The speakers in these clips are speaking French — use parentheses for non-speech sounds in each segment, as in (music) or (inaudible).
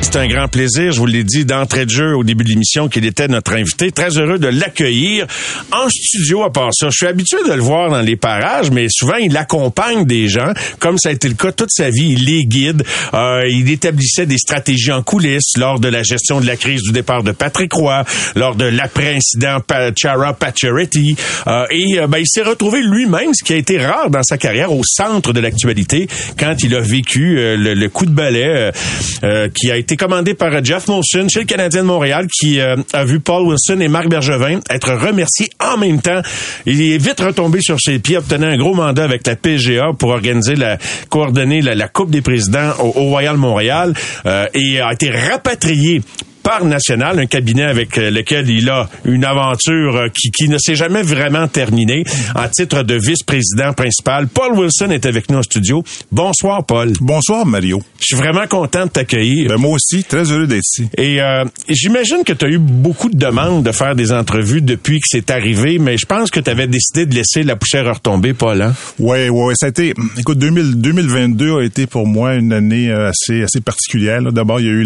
C'est un grand plaisir, je vous l'ai dit d'entrée de jeu au début de l'émission qu'il était notre invité. Très heureux de l'accueillir en studio à part ça. Je suis habitué de le voir dans les parages, mais souvent il accompagne des gens, comme ça a été le cas toute sa vie. Il les guide, euh, il établissait des stratégies en coulisses lors de la gestion de la crise du départ de Patrick Roy, lors de l'après-incident Chara Pacioretty. Euh, et euh, ben, il s'est retrouvé lui-même, ce qui a été rare dans sa carrière, au centre de l'actualité quand il a vécu euh, le, le, coup de balai euh, qui a été commandé par Jeff Molson chez le Canadien de Montréal qui euh, a vu Paul Wilson et Marc Bergevin être remerciés en même temps. Il est vite retombé sur ses pieds, obtenant un gros mandat avec la PGA pour organiser la coordonner la, Coupe des présidents au, Royal Montréal euh, et a été rapatrié par National, un cabinet avec euh, lequel il a une aventure euh, qui, qui ne s'est jamais vraiment terminée en titre de vice-président principal. Paul Wilson est avec nous en studio. Bonsoir, Paul. Bonsoir, Mario. Je suis vraiment content de t'accueillir. Ben, moi aussi, très heureux d'être ici. Et euh, j'imagine que tu as eu beaucoup de demandes de faire des entrevues depuis que c'est arrivé, mais je pense que tu avais décidé de laisser la poussière retomber, Paul. Hein? Oui, oui, ça a été... Écoute, 2022 a été pour moi une année assez, assez particulière. D'abord, il y a eu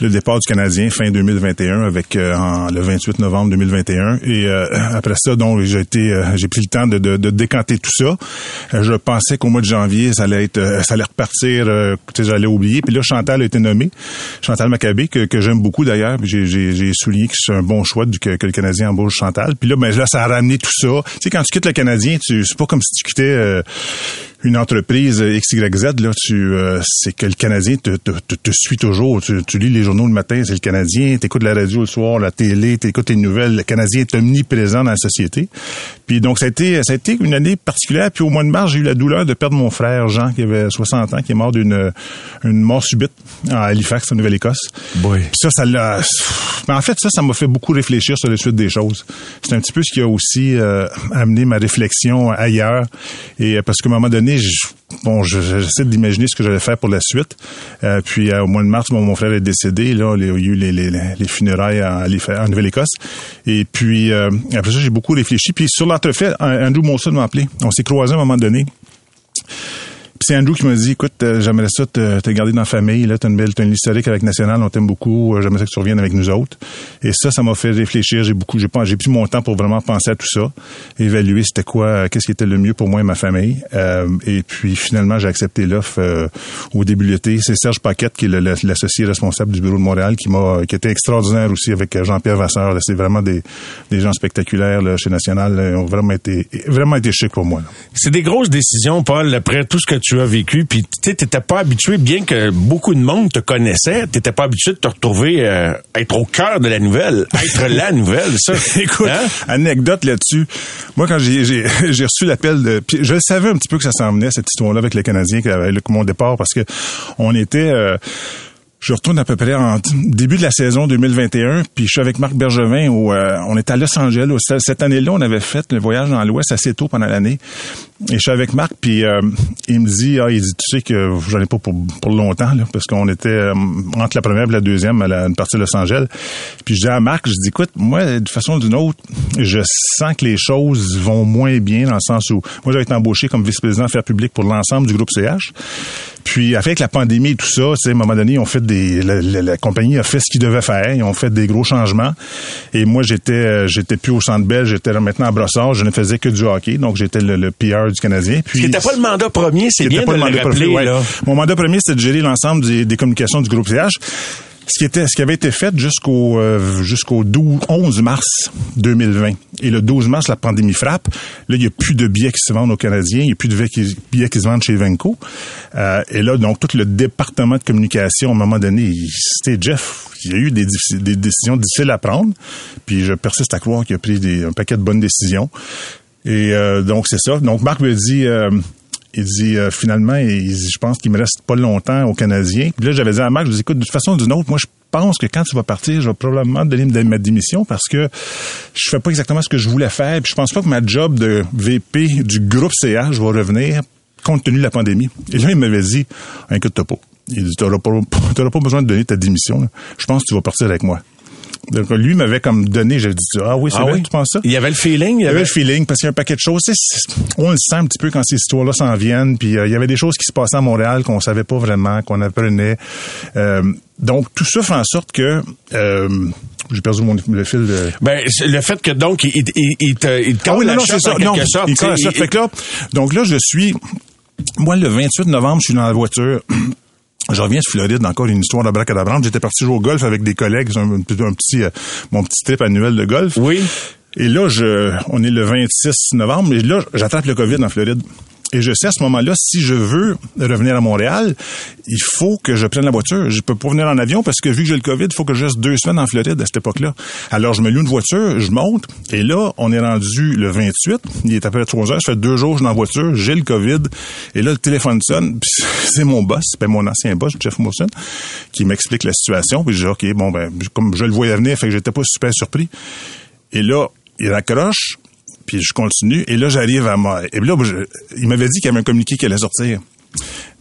le départ du Canada fin 2021 avec euh, le 28 novembre 2021 et euh, (clears throat) après ça donc j'ai été euh, j'ai pris le temps de, décanter tout ça. je pensais qu'au mois de janvier ça allait être ça allait repartir j'allais oublier. Puis là Chantal a été nommé Chantal Maccabé que, que j'aime beaucoup d'ailleurs. J'ai, souligné que c'est un bon choix du, que, le Canadien embauche Chantal. Puis là ben là ça a ramené tout ça. Tu sais quand tu quittes le Canadien c'est pas comme si tu quittais une entreprise XYZ, là, tu, euh, c'est que le Canadien te, te, te, suit toujours. Tu, lis les journaux le matin, c'est le Canadien. Tu écoutes la radio le soir, la télé, tu les nouvelles. Le Canadien est omniprésent dans la société. Puis donc, ça a été, ça a été une année particulière. Puis au mois de mars, j'ai eu la douleur de perdre mon frère Jean, qui avait 60 ans, qui est mort d'une une mort subite à Halifax, en Nouvelle-Écosse. Oui. Ça, ça l'a... Mais en fait, ça, ça m'a fait beaucoup réfléchir sur la suite des choses. C'est un petit peu ce qui a aussi euh, amené ma réflexion ailleurs. Et parce qu'à un moment donné, bon, j'essaie d'imaginer ce que j'allais faire pour la suite. Euh, puis euh, au mois de mars, mon frère est décédé. Là, il y a eu les, les, les funérailles en, Nouvelle-Écosse. Et puis euh, après ça, j'ai beaucoup réfléchi. Puis sur l'entrefait, Andrew Monson m'a appelé. On s'est croisés à un moment donné c'est Andrew qui m'a dit, écoute, euh, j'aimerais ça te, te, garder dans la famille. Là, t'as une belle, t'as une historique avec National, on t'aime beaucoup. Euh, j'aimerais ça que tu reviennes avec nous autres. Et ça, ça m'a fait réfléchir. J'ai beaucoup, j'ai j'ai pris mon temps pour vraiment penser à tout ça, évaluer c'était quoi, euh, qu'est-ce qui était le mieux pour moi et ma famille. et puis finalement, j'ai accepté l'offre au début de l'été. C'est Serge Paquette qui est l'associé responsable du bureau de Montréal qui m'a, qui était extraordinaire aussi avec Jean-Pierre Vasseur. C'est vraiment des, des gens spectaculaires là, chez National. Ils ont vraiment été, vraiment été chic pour moi. C'est des grosses décisions, Paul. Après tout ce que tu tu as vécu, puis tu n'étais pas habitué, bien que beaucoup de monde te connaissait, tu n'étais pas habitué de te retrouver euh, être au cœur de la nouvelle, être la nouvelle, ça. (laughs) Écoute, hein? anecdote là-dessus. Moi, quand j'ai (laughs) reçu l'appel de... je savais un petit peu que ça s'en venait, cette histoire-là avec les Canadiens, avec mon départ, parce que on était... Euh, je retourne à peu près en début de la saison 2021, puis je suis avec Marc Bergevin où euh, on est à Los Angeles. Cette année-là, on avait fait le voyage dans l'Ouest assez tôt pendant l'année. Et je suis avec Marc, puis euh, il me dit, ah, il dit, tu sais que j'en ai pas pour, pour longtemps, là, parce qu'on était euh, entre la première et la deuxième à la, une partie de Los Angeles. Puis je dis à Marc, je dis, écoute, moi, de façon ou d'une autre, je sens que les choses vont moins bien dans le sens où moi, j'avais été embauché comme vice-président affaires publiques pour l'ensemble du groupe CH. Puis avec la pandémie et tout ça, à un moment donné, on fait des, la, compagnie a fait ce qu'il devait faire, ils ont fait des gros changements. Et moi, j'étais, euh, j'étais plus au Centre Bell, j'étais maintenant à Brossard, je ne faisais que du hockey, donc j'étais le, le du Canadien. Puis c'était pas le mandat premier, c'est bien de le, rappeler. là. Mon mandat premier, c'était de gérer l'ensemble des, des communications du groupe CH ce qui était ce qui avait été fait jusqu'au euh, jusqu'au 11 mars 2020 et le 12 mars la pandémie frappe. Là il y a plus de billets qui se vendent aux Canadiens. Il y a plus de billets qui se vendent chez Venco euh, et là donc tout le département de communication à un moment donné c'était Jeff il y a eu des, des, décisions difficiles à prendre. Puis je persiste à croire qu'il a pris des, un paquet de bonnes décisions et euh, donc c'est ça donc Marc me dit il dit euh, finalement, je pense qu'il me reste pas longtemps au Canadien. Puis là, j'avais dit à Marc, je dis écoute, toute façon d'une autre, moi je pense que quand tu vas partir, je vais probablement donner ma démission parce que je fais pas exactement ce que je voulais faire. Puis je pense pas que ma job de VP du groupe CH va revenir compte tenu de la pandémie. Et là, il m'avait dit, inquiète-toi pas. Il dit, t'auras pas, (laughs) pas besoin de donner ta démission. Je pense que tu vas partir avec moi. Donc, lui m'avait comme donné, j'avais dit, ah oui, c'est Ah vrai, oui? tu penses ça? Il y avait le feeling. Il y avait le feeling parce qu'il y a un paquet de choses. On le sent un petit peu quand ces histoires-là s'en viennent. Puis euh, il y avait des choses qui se passaient à Montréal qu'on savait pas vraiment, qu'on apprenait. Euh, donc tout ça fait en sorte que euh, j'ai perdu mon, le fil de. Ben, le fait que donc, il, il, il, te, il te Ah oui, non, non, c'est ça. Non, sorte. il la shot. Fait que là, donc là, je suis, moi, le 28 novembre, je suis dans la voiture. Je reviens de Floride, encore une histoire de bracadabrante. J'étais parti jouer au golf avec des collègues, un, un petit, euh, mon petit trip annuel de golf. Oui. Et là, je, on est le 26 novembre, mais là, j'attrape le COVID en Floride. Et je sais à ce moment-là, si je veux revenir à Montréal, il faut que je prenne la voiture. Je peux pas venir en avion parce que vu que j'ai le COVID, il faut que je reste deux semaines en Floride à cette époque-là. Alors, je me loue une voiture, je monte, et là, on est rendu le 28. Il est à peu près trois heures. Ça fait deux jours je suis dans la voiture, j'ai le COVID. Et là, le téléphone sonne, (laughs) c'est mon boss, ben mon ancien boss, Jeff Mawson, qui m'explique la situation. Puis je dis, OK, bon, ben, comme je le voyais venir, fait que j'étais pas super surpris. Et là, il raccroche, puis je continue. Et là, j'arrive à moi. Et là, je- il m'avait dit qu'il y avait un communiqué qui allait sortir.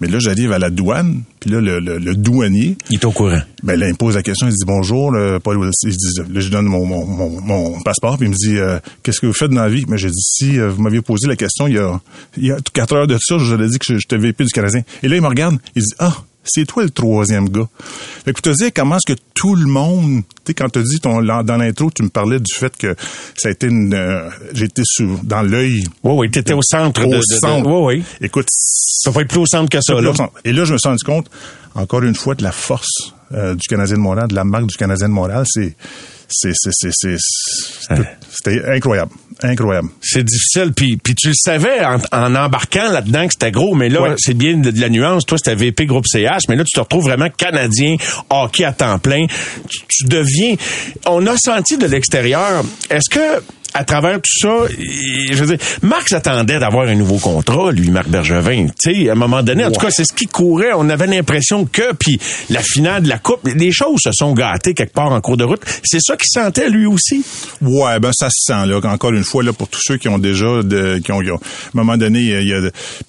Mais là, j'arrive à la douane, puis là, le, le- le douanier, Il est au courant. ben là, il me pose la question, il dit bonjour, le Paul Wilson. Il dit, là, je donne mon, mon, mon, mon passeport, puis il me dit euh, qu'est-ce que vous faites dans la vie? Mais j'ai dit si euh, vous m'aviez posé la question il y a, il y a quatre heures de ça, je vous avais dit que je- j'étais VP du Canadien. Et là, il me regarde, il dit ah. C'est toi le troisième gars. Fait que pour te dire comment est-ce que tout le monde, tu sais, quand tu dit ton, dans l'intro, tu me parlais du fait que ça a été une, euh, sous, dans l'œil. Oui, oui, t'étais au centre Au de, de- de- centre. Oui, oui. Écoute, Ça peut être plus au centre que ça, là. et là, je me suis rendu compte, encore une fois, de la force euh, du Canadien de Montréal, de la marque du Canadien de Montréal. C'est, c'est, c'est, c'est, c'est- c'est- c'était incroyable, incroyable. C'est difficile. Puis, puis tu le savais en, en embarquant là-dedans que c'était gros, mais là, Ouais. c'est bien de, de la nuance. Toi, c'était VP Groupe CH, mais là, tu te retrouves vraiment canadien, hockey à temps plein. Tu, tu deviens... On a senti de l'extérieur. Est-ce que à travers tout ça, je veux dire, Marc s'attendait d'avoir un nouveau contrat, lui, Marc Bergevin. Tu sais, à un moment donné, en tout cas, c'est ce qui courait. On avait l'impression que, puis la finale de la Coupe, les choses se sont gâtées quelque part en cours de route. C'est ça qu'il sentait, lui aussi? Ouais, ben ça se sent là. Encore une fois là pour tous ceux qui ont déjà de, qui ont, qui ont- à un moment donné, il y a,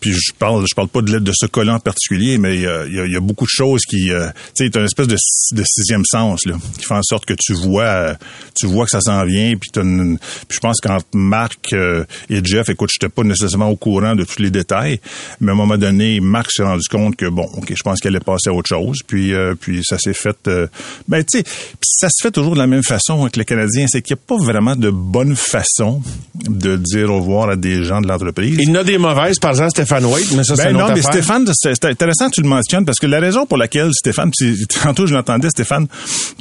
puis je parle, je parle pas de, de ce collant en particulier, mais il y a, il y a- il y a beaucoup de choses qui, euh, tu sais, t'as une espèce de, de sixième sens là, qui fait en sorte que tu vois, euh, tu vois que ça s'en vient, puis t'as une- puis je pense qu'entre Marc euh, et Jeff, écoute, j'étais pas nécessairement au courant de tous les détails, mais à un moment donné, Marc s'est rendu compte que bon, ok, je pense qu'elle est passée à autre chose, puis euh, puis ça s'est fait, euh, ben tu sais, ça se fait toujours de la même façon avec les Canadiens, c'est qu'il n'y a pas vraiment de bonne façon de dire au revoir à des gens de l'entreprise. Il y en a des mauvaises, par exemple Stéphane White, mais ça, c'est Ben une non, mais affaire. Stéphane, c'est c'est intéressant que tu le mentionnes parce que la raison pour laquelle Stéphane, puis tantôt je l'entendais Stéphane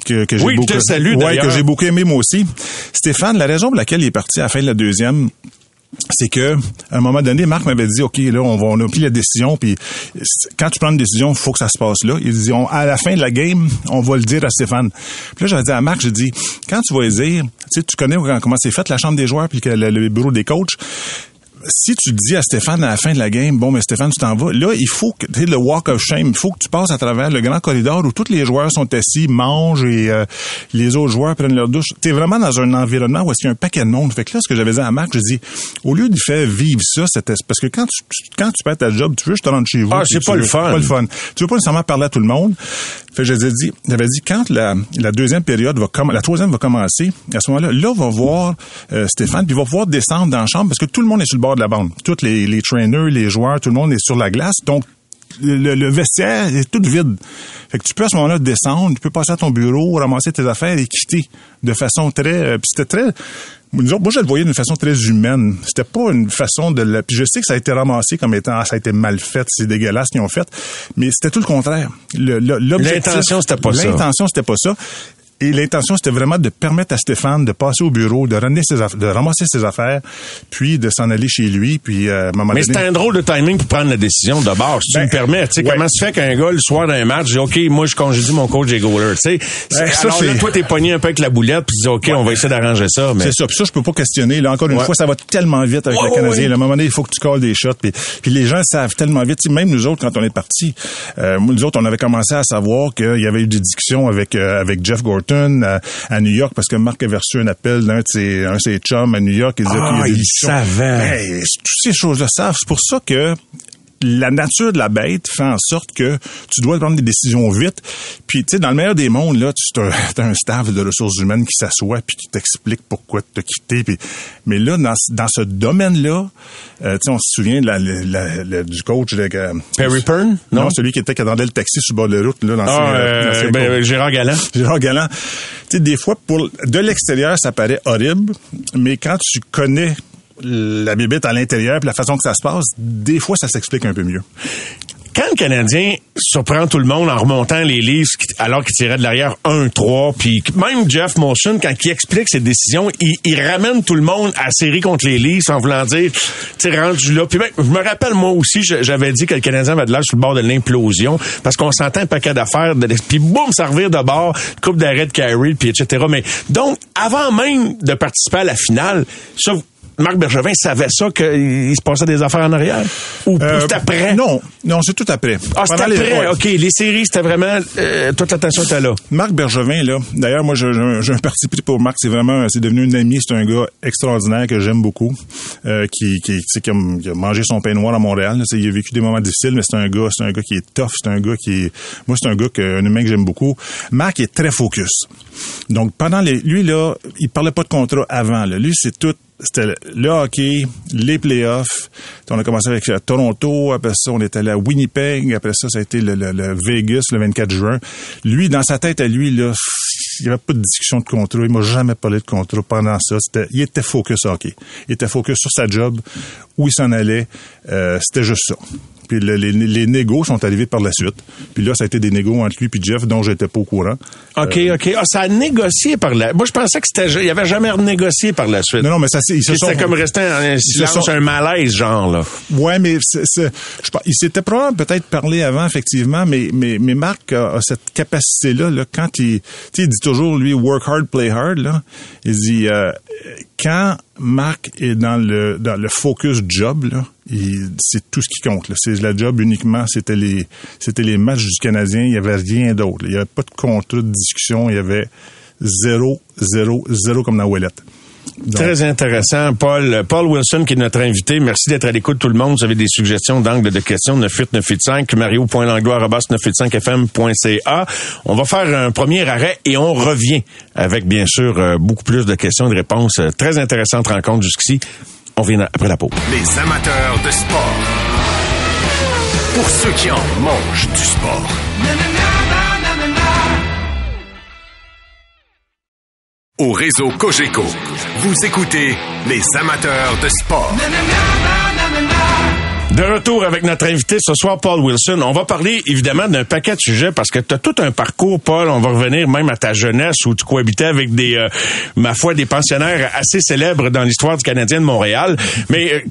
que, que j'ai Oui, beaucoup, ouais, que j'ai beaucoup aimé moi aussi. Stéphane, la raison pour laquelle il est parti à la fin de la deuxième, c'est que à un moment donné, Marc m'avait dit, ok, là, on va, on a pris la décision, puis quand tu prends une décision, faut que ça se passe là. Il dit, à la fin de la game, on va le dire à Stéphane. Puis là, j'avais dit à Marc, j'ai dit, quand tu vas lui dire, tu sais, tu connais comment c'est fait la chambre des joueurs puis le, le bureau des coachs si tu dis à Stéphane à la fin de la game, bon, mais Stéphane, tu t'en vas, là, il faut que, tu sais, le walk of shame, il faut que tu passes à travers le grand corridor où tous les joueurs sont assis, mangent et euh, les autres joueurs prennent leur douche. Tu es vraiment dans un environnement où il y a un paquet de monde. Fait que là, ce que j'avais dit à Marc, je dis, au lieu de faire vivre ça, c'était parce que quand tu, quand tu perds ta job, tu veux, je te rentre chez vous. Ah, c'est tu pas veux- le fun. pas le fun. Tu veux pas nécessairement parler à tout le monde. Fait que j'avais dit, j'avais dit, quand la, la deuxième période va commencer, la troisième va commencer, à ce moment-là, là, on va voir euh, Stéphane, puis il va pouvoir descendre dans la chambre parce que tout le monde est sur le bord de la bande. Tous les, les trainers, les joueurs, tout le monde est sur la glace. Donc, le, le vestiaire est tout vide. Fait que tu peux à ce moment-là descendre, tu peux passer à ton bureau, ramasser tes affaires et quitter de façon très... euh, puis c'était très... Autres, moi, je le voyais d'une façon très humaine. C'était pas une façon de... la- Puis je sais que ça a été ramassé comme étant... Ah, ça a été mal fait, c'est dégueulasse ce qu'ils ont fait. Mais c'était tout le contraire. L'intention, c'était pas ça. L'intention, c'était pas ça. Et l'intention, c'était vraiment de permettre à Stéphane de passer au bureau, de, ramener ses aff- de ramasser ses affaires, puis de s'en aller chez lui, puis euh, à un moment Mais donné... c'était un drôle de timing pour prendre la décision de bord, si tu Ben, me permets. Tu sais, ouais. comment se fait qu'un gars, le soir d'un match, dit OK, moi, je congédie mon coach des goalers. Tu sais, c'est- Ben, ça, alors là, toi, t'es pogné un peu avec la boulette, puis tu dis OK, on va essayer d'arranger ça. Mais C'est ça. Puis ça, je peux pas questionner. Là, encore une Ouais. fois, ça va tellement vite avec le Canadien. À un moment donné, il faut que tu colles des shots. Puis, puis les gens savent tellement vite. Tu sais, Même nous autres, quand on est partis, euh, nous autres, on avait commencé à savoir qu'il y avait eu des discussions avec euh, avec Jeff Gorton à, à New York parce que Marc avait reçu un appel d'un de ses, un de ses chums à New York. Il disait Ah, qu'il y a des il savait. Toutes ces choses-là savent. C'est pour ça que la nature de la bête fait en sorte que tu dois prendre des décisions vite. Puis, tu sais, dans le meilleur des mondes, là, tu as, (laughs) un staff de ressources humaines qui s'assoit puis qui t'explique pourquoi tu as quitté. Puis, mais là, dans, dans ce domaine-là, euh, tu sais, on se souvient de la, du coach... De, Perry Pern? Non? celui qui était qui attendait le taxi sur le bord de la route. Là, dans ah, euh, ben, Gérard Galland. (laughs) Gérard Galland. Tu sais, des fois, pour de l'extérieur, ça paraît horrible, mais quand tu connais la bibite à l'intérieur puis la façon que ça se passe, des fois, ça s'explique un peu mieux quand le Canadien surprend tout le monde en remontant les livres alors qu'il tirait de l'arrière 1-3, puis même Jeff Molson, quand il explique ses décisions, il, ramène tout le monde à série contre les Leafs en voulant dire, tu rendu là. Puis ben, je me rappelle, moi aussi, j'avais dit que le Canadien avait de l'air sur le bord de l'implosion parce qu'on s'entend un paquet d'affaires, puis boum, revient de bord, coupe d'arrêt de Kyrie, puis etc. Mais donc, avant même de participer à la finale, ça, Marc Bergevin savait ça qu'il se passait des affaires en arrière? Ou euh, c'est après? Non, non, c'est tout après. Ah, c'est après, OK. Les séries, c'était vraiment... Euh, toute l'attention était là. Marc Bergevin, là, d'ailleurs, moi, j'ai un parti pris pour Marc. C'est vraiment... C'est devenu un ami. C'est un gars extraordinaire que j'aime beaucoup, euh, qui, qui, qui, a, mangé son pain noir à Montréal. il a vécu des moments difficiles, mais c'est un gars, c'est un gars qui est tough. C'est un gars qui est... Moi, c'est un gars, que, un humain que j'aime beaucoup. Marc est très focus. Donc, pendant les... Lui, là, il parlait pas de contrat avant. Là. Lui, c'est tout c'était le hockey, les playoffs. On a commencé avec euh, Toronto, après ça, on est allé à Winnipeg, après ça, ça a été le, Vegas le 24 juin. Lui, dans sa tête à lui, là, il n'y avait pas de discussion de contrat. Il m'a jamais parlé de contrat pendant ça. il était focus hockey. Il était focus sur sa job, où il s'en allait. Euh, c'était juste ça. Puis les, les négos sont arrivés par la suite. Puis là, ça a été des négos entre lui et Jeff dont j'étais pas au courant. OK, euh, OK. Ah, ça a négocié par la... Moi, je pensais que c'était... Il avait jamais renégocié par la suite. Non, non, mais ça c'est... C'était comme resté un silence, un malaise, genre, là. Ouais, mais c'est, il s'était probablement peut-être parlé avant, effectivement, mais, mais, mais Marc a, cette capacité-là, là, quand il... Tu sais, il dit toujours, lui, work hard, play hard, là. Il dit... Euh, quand Marc est dans le focus job c'est tout ce qui compte. C'est la job uniquement. C'était les c'était les matchs du Canadien. Il y avait rien d'autre. Il y avait pas de contrat de discussion. Il y avait zéro, zéro, zéro comme dans Ouellette. Très intéressant. Paul, Paul Wilson, qui est notre invité. Merci d'être à l'écoute, tout le monde. Vous avez des suggestions d'angle de questions, 9895, mario.langloire.985fm.ca. On va faire un premier arrêt et on revient avec, bien sûr, euh, beaucoup plus de questions et de réponses. Très intéressante rencontre jusqu'ici. On vient après la pause. Les amateurs de sport. Pour ceux qui en mangent du sport. Au réseau Cogeco. Vous écoutez les amateurs de sport. De retour avec notre invité ce soir, Paul Wilson. On va parler évidemment d'un paquet de sujets parce que tu as tout un parcours, Paul. On va revenir même à ta jeunesse où tu cohabitais avec des, euh, ma foi, des pensionnaires assez célèbres dans l'histoire du Canadien de Montréal. Mais euh,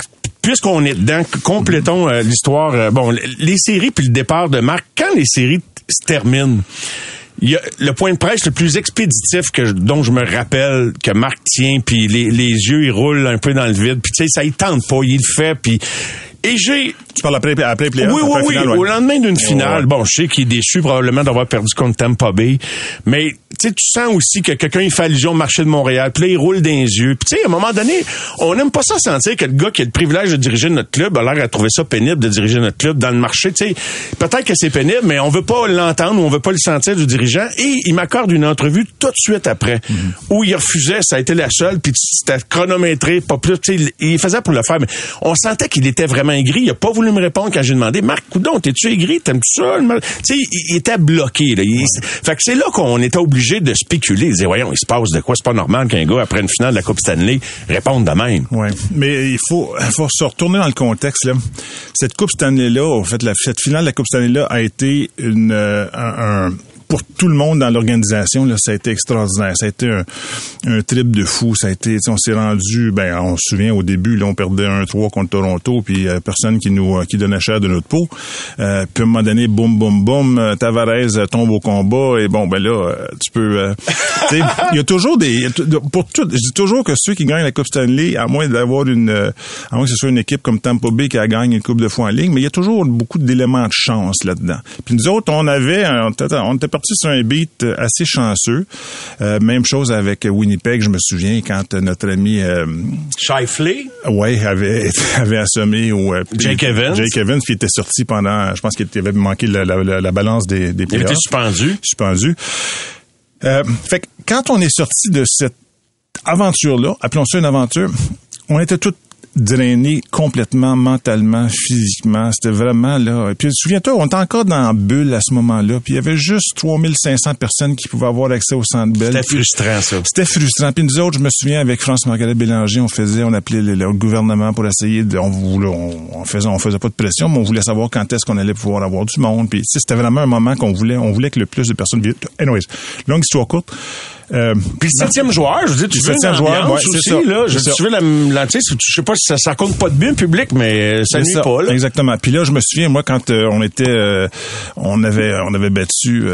puisqu'on est dedans, complétons euh, l'histoire. bon, les séries puis le départ de Marc. Quand les séries se terminent, y a le point de presse le plus expéditif que dont je me rappelle que Marc tient puis les, les yeux ils roulent un peu dans le vide puis tu sais ça il tente pas il le fait puis et j'ai. Tu parles après, après Oui, oui, oui. Au lendemain d'une finale, bon, je sais qu'il est déçu probablement d'avoir perdu contre Tampa Bay, mais tu sais, tu sens aussi que quelqu'un il fait allusion au marché de Montréal, puis là, il roule dans les yeux. Puis tu sais, à un moment donné, on n'aime pas ça sentir que le gars qui a le privilège de diriger notre club a l'air à trouver ça pénible de diriger notre club dans le marché. Tu sais, peut-être que c'est pénible, mais on veut pas l'entendre ou on veut pas le sentir du dirigeant. Et il m'accorde une entrevue tout de suite après, mm-hmm. où il refusait, ça a été la seule, puis c'était chronométré, pas plus. Tu sais, il faisait pour le faire, mais on sentait qu'il était vraiment aigri. Il a pas voulu me répondre quand j'ai demandé, Marc Coudon, t'es-tu aigri? T'aimes-tu ça? Tu sais, il, était bloqué. Là. Fait que c'est là qu'on était obligé de spéculer. Disait, voyons, il se passe de quoi? C'est pas normal qu'un gars, après une finale de la Coupe Stanley, réponde de même. Oui, mais il faut, faut se retourner dans le contexte. Là. Cette Coupe Stanley-là, en fait, la, cette finale de la Coupe Stanley-là a été une, euh, un pour tout le monde dans l'organisation, là, ça a été extraordinaire. Ça a été un, un trip de fou. Ça a été, on s'est rendu, ben, on se souvient au début, là, on perdait 1-3 contre Toronto, puis euh, personne qui nous, euh, qui donnait cher de notre peau. Euh, puis à un moment donné, boum, boum, boum, euh, Tavares tombe au combat, et bon, ben là, tu peux, (laughs) il y a toujours des, pour tout, je dis toujours que ceux qui gagnent la Coupe Stanley, à moins d'avoir une, à moins que ce soit une équipe comme Tampa Bay qui a gagné une Coupe de fois en ligne, mais il y a toujours beaucoup d'éléments de chance là-dedans. Puis nous autres, on avait, on était, on était parti sur un beat euh, assez chanceux. Euh, même chose avec Winnipeg, je me souviens, quand notre ami... Euh, Shifley? Ouais, avait, (laughs) avait assommé au... Jake Evans? Jake Evans, qui était sorti pendant... Je pense qu'il avait manqué la, la, la balance des, des Il était suspendu. Suspendu. Euh, fait que quand on est sorti de cette aventure-là, appelons ça une aventure, on était tous drainé complètement mentalement, physiquement. C'était vraiment là. Et puis souviens-toi, on était encore dans la bulle à ce moment-là. Puis il y avait juste 3500 personnes qui pouvaient avoir accès au Centre Bell. C'était frustrant ça. C'était frustrant. Puis nous autres, je me souviens avec France Margaret Bélanger, on faisait, on appelait le, gouvernement pour essayer de, on voulait, on, faisait, on faisait pas de pression, mais on voulait savoir quand est-ce qu'on allait pouvoir avoir du monde. Puis c'était vraiment un moment qu'on voulait, on voulait que le plus de personnes. Anyways, longue histoire courte. Euh, Puis le septième joueur, je veux dire, tu veux septième joueur, ouais, aussi, ça, là. Je, tu veux la, la je sais pas si ça, ça compte pas de bien public, mais ça n'est pas, là. Exactement. Puis là, je me souviens, moi, quand euh, on était, euh, on avait, on avait battu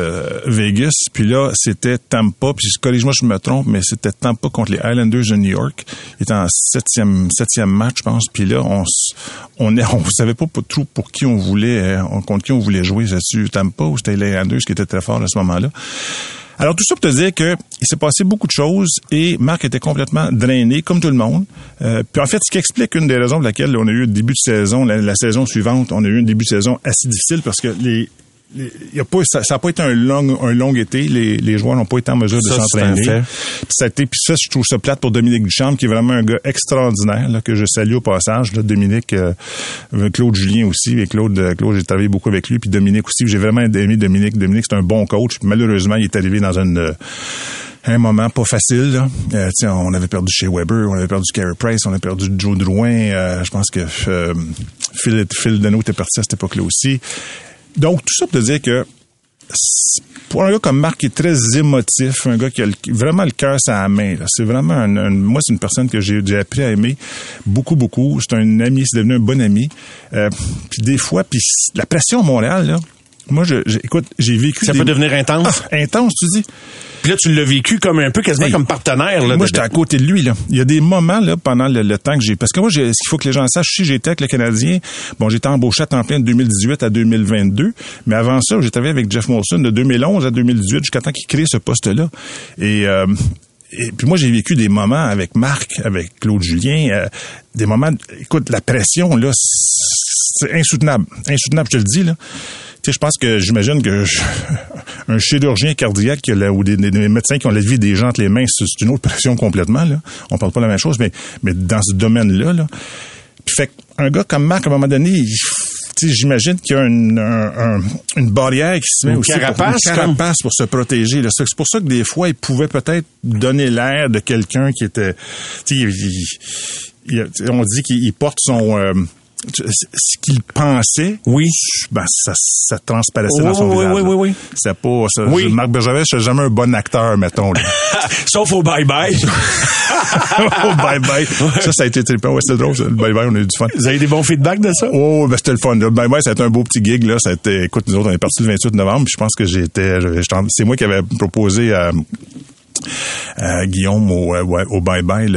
Vegas, puis là, c'était Tampa, puis corrige-moi si je me trompe, mais c'était Tampa contre les Islanders de New York. Il était en septième, septième match, je pense. Puis là, on, on, (laughs) on savait pas trop pour qui on voulait, contre qui on voulait jouer. C'était Tampa ou c'était les Islanders qui étaient très forts à ce moment-là? Alors tout ça pour te dire que il s'est passé beaucoup de choses et Marc était complètement drainé comme tout le monde. Euh, puis en fait, ce qui explique une des raisons pour laquelle on a eu le début de saison, la saison suivante, on a eu un début de saison assez difficile parce que les y a pas, ça n'a pas été un long, un long été. Les, les joueurs n'ont pas été en mesure de s'entraîner. Puis ça, puis ça, je trouve ça plate pour Dominique Duchamp, qui est vraiment un gars extraordinaire, là, que je salue au passage. Là, Dominique, euh, Claude Julien aussi, et Claude, euh, Claude, j'ai travaillé beaucoup avec lui, puis Dominique aussi. J'ai vraiment aimé Dominique. Dominique, c'est un bon coach. malheureusement, il est arrivé dans une euh, un moment pas facile. Là. Euh, on avait perdu chez Weber, on avait perdu Carey Price, on a perdu Joe Drouin. Euh, je pense que euh, Phil, Phil Deneau était parti à cette époque-là aussi. Donc, tout ça pour te dire que pour un gars comme Marc qui est très émotif, un gars qui a vraiment le cœur sur la main, c'est vraiment un, moi c'est une personne que j'ai appris à aimer beaucoup beaucoup. C'est un ami, c'est devenu un bon ami. Euh, puis des fois, puis la pression à Montréal là, moi je, écoute, j'ai vécu. Ça peut devenir intense. Ah, intense, tu dis. Puis là, tu l'as vécu comme un peu quasiment comme partenaire. Là, moi, j'étais à côté de lui. Là. Il y a des moments là pendant le, temps que j'ai... Parce que moi, ce qu'il faut que les gens sachent, si j'étais avec le Canadien, bon, j'étais embauché à temps plein de 2018 à 2022. Mais avant ça, j'étais avec Jeff Molson de 2011 à 2018 jusqu'à temps qu'il crée ce poste-là. Et... Euh, et puis moi, j'ai vécu des moments avec Marc, avec Claude Julien, euh, des moments, écoute, la pression, là, c'est insoutenable. Insoutenable, je te le dis, là je pense que j'imagine que (laughs) un chirurgien cardiaque ou des, médecins qui ont la vie des gens entre les mains, c'est une autre pression complètement. Là. On parle pas de la même chose, mais, mais dans ce domaine-là, là, fait un gars comme Marc, à un moment donné, j'imagine qu'il y a une, une barrière qui se met aussi carapace, pour, une carapace pour se protéger. C'est pour ça que des fois, il pouvait peut-être donner l'air de quelqu'un qui était... on dit qu'il porte son... Euh, ce qu'il pensait, oui, ben ça, ça transparaissait dans son oui, visage. Oui, oui, oui, C'est pas ça. Oui. Marc Bergevin, c'est jamais un bon acteur, mettons. (laughs) Sauf au bye bye. (laughs) au bye bye. Ça, ça a été trippant. Ouais, c'était drôle. Le bye bye, on a eu du fun. Vous avez des bons feedbacks de ça? Oh, ben c'était le fun. Le bye bye, ça a été un beau petit gig là. Ça a été, écoute, nous autres, on est parti le 28 novembre. Puis je pense que j'étais, c'est moi qui avais proposé à euh, Guillaume au, euh, au bye bye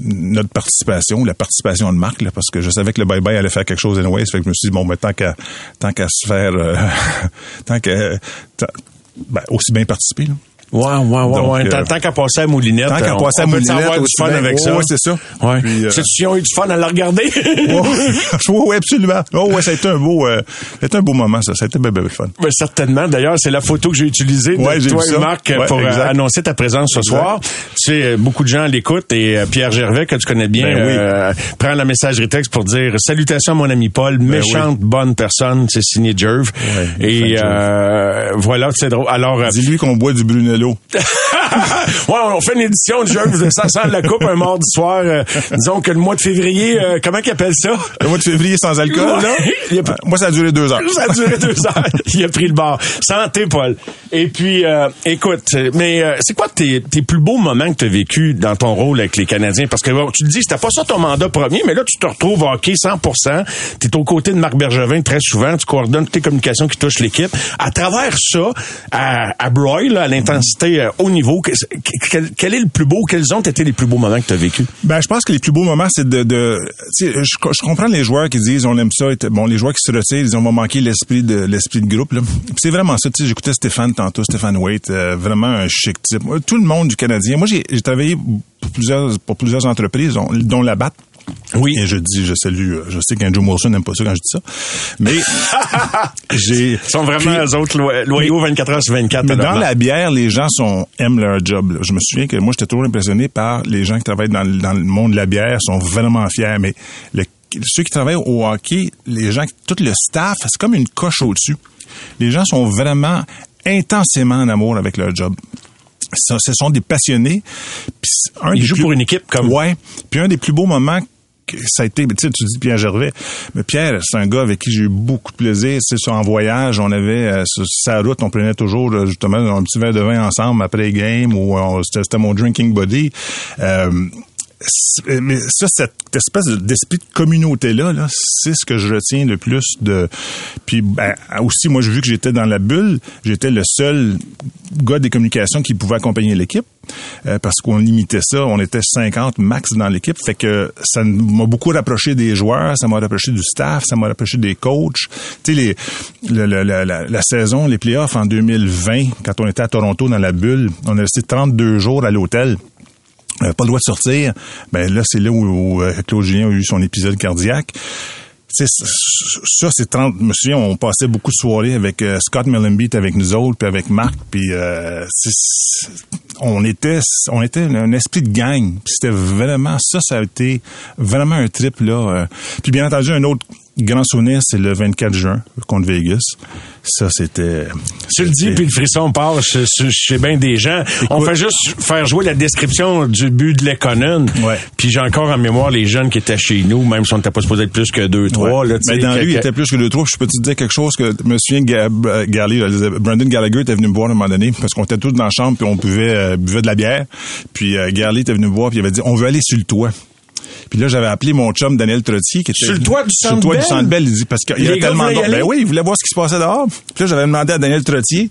notre participation, la participation de Marc, là, parce que je savais que le bye bye allait faire quelque chose anyway, fait que je me suis dit bon, mais tant qu'à qu'à se faire, euh, (laughs) tant qu'à ben, aussi bien participer. Ouais, ouais, ouais, ouais. Tant, euh, qu'à passer à Moulinette. Tant qu'à passer à Moulinette. avoir du fun avec ça. Ouais, c'est ça. Ouais. Puis, euh... Ont eu du fun à la regarder? oui, (laughs) absolument. Oh, ouais, ça a été un beau, euh, un beau moment, ça. Ça a été bien, bien fun. Ben, certainement. D'ailleurs, c'est la photo que j'ai utilisée de toi et Marc pour euh, annoncer ta présence ce soir. Tu sais, euh, beaucoup de gens l'écoutent et Pierre Gervais, que tu connais bien, ben, oui. prend la messagerie texte pour dire salutations à mon ami Paul, ben méchante bonne personne, c'est signé Jerv. et voilà, c'est drôle. Alors, dis-lui qu'on boit du Brunello. (laughs) ouais, on fait une édition de jeu, ça sent la coupe un mardi soir. Euh, disons que le mois de février, euh, comment qu'ils appellent ça? Le mois de février sans alcool, là? (laughs) Euh, moi, ça a duré deux heures. Ça a duré deux heures. (laughs) Il a pris le bar. Santé, Paul. Et puis, écoute, mais c'est quoi tes, tes plus beaux moments que tu as vécu dans ton rôle avec les Canadiens? Parce que tu te dis, c'était pas ça ton mandat premier, mais là, tu te retrouves hockey 100 Tu es aux côtés de Marc Bergevin très souvent. Tu coordonnes toutes tes communications qui touchent l'équipe. À travers ça, à, à Broy, là, à l'intensité haut niveau? Quel, est le plus beau? Quels ont été les plus beaux moments que tu as vécu? Ben, je pense que les plus beaux moments, c'est de, de je, je, comprends les joueurs qui disent on aime ça. Bon, les joueurs qui se retirent, ils ont manqué l'esprit de l'esprit de groupe. C'est vraiment ça. J'écoutais Stéphane tantôt, Stéphane Waite, euh, vraiment un chic type. Tout le monde du Canadien. Moi, j'ai travaillé pour plusieurs pour plusieurs entreprises, dont la BAT. Oui. Et je dis, je salue, euh, je sais qu'Andrew Wilson n'aime pas ça quand je dis ça. Mais (laughs) j'ai. Ils sont vraiment eux autres loyaux 24 heures sur 24. Mais dans la bière, les gens sont, aiment leur job. Je me souviens que moi, j'étais toujours impressionné par les gens qui travaillent dans, dans le monde de la bière, sont vraiment fiers. Mais ceux qui travaillent au hockey, les gens, tout le staff, c'est comme une coche au-dessus. Les gens sont vraiment intensément en amour avec leur job. ce sont des passionnés. Ils jouent pour une équipe comme. Ouais. Puis un des plus beaux moments ça a été, tu dis Pierre Gervais, mais Pierre, c'est un gars avec qui j'ai eu beaucoup de plaisir. C'est en voyage, on avait euh, sa route, on prenait toujours euh, justement un petit verre de vin ensemble après game ou euh, c'était mon drinking buddy. Mais ça, cette espèce d'esprit de communauté-là, -là, c'est ce que je retiens le plus de. Puis ben, aussi, moi, vu que j'étais dans la bulle. J'étais le seul gars des communications qui pouvait accompagner l'équipe euh, parce qu'on limitait ça. On était 50 max dans l'équipe. Fait que ça m'a beaucoup rapproché des joueurs, ça m'a rapproché du staff, ça m'a rapproché des coachs. Tu sais, les, la, la, saison, les playoffs en 2020, quand on était à Toronto dans la bulle, on est resté 32 jours à l'hôtel. Pas le droit de sortir, ben là, c'est là où, euh, Claude Julien a eu son épisode cardiaque. Ça, c'est 30. Je me souviens, on passait beaucoup de soirées avec euh, Scott Millenbeat, avec nous autres, puis avec Marc, puis on était, on était un esprit de gang. C'était vraiment ça, ça a été vraiment un trip là. Puis bien entendu, un autre grand souvenir, c'est le 24 juin contre Vegas. Ça, c'était... Tu le dis, puis le frisson part chez, bien des gens. on fait juste faire jouer la description du but de l'Econon. Ouais. Puis j'ai encore en mémoire les jeunes qui étaient chez nous, même si on n'était pas supposé être plus que deux, trois. Là, Mais dans lui, il était plus que deux, trois. Je peux te dire quelque chose que je me souviens, euh, Brandon Gallagher était venu me voir à un moment donné, parce qu'on était tous dans la chambre, puis on buvait, euh, buvait de la bière. Puis euh, était venu me voir, puis il avait dit, on veut aller sur le toit. Puis là, j'avais appelé mon chum Daniel Trottier qui était sur le toit du Centre Sur le toit du il dit parce qu'il y avait tellement d'or. Ben oui, il voulait voir ce qui se passait dehors. Puis là, j'avais demandé à Daniel Trottier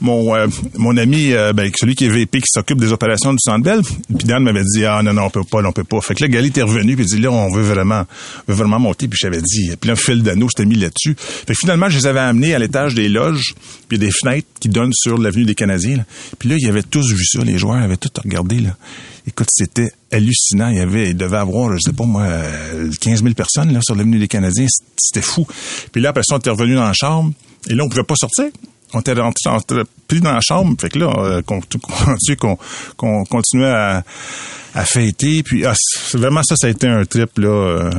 mon euh, mon ami euh, ben, celui qui est VP qui s'occupe des opérations du Centre Bell. Puis Dan m'avait dit ah non non on peut pas on peut pas. Fait que là Gali était revenu puis il dit là on veut vraiment veut vraiment monter. Puis j'avais dit puis là fil d'anneau s'était mis là-dessus. Fait que finalement je les avais amenés à l'étage des loges puis des fenêtres qui donnent sur l'avenue des Canadiens puis là ils avaient tous vu ça les joueurs avaient tout regardé là Écoute, c'était hallucinant. Il y avait, il devait avoir, je sais pas moi, 15 000 personnes là sur l'avenue des Canadiens. C'était fou. Puis là, après ça, était revenu dans la chambre. Et là, on pouvait pas sortir on était rentré, pris dans la chambre. Fait que là, euh, qu'on qu'on continuait à, à fêter. Puis ah, vraiment ça, ça a été un trip là. Euh.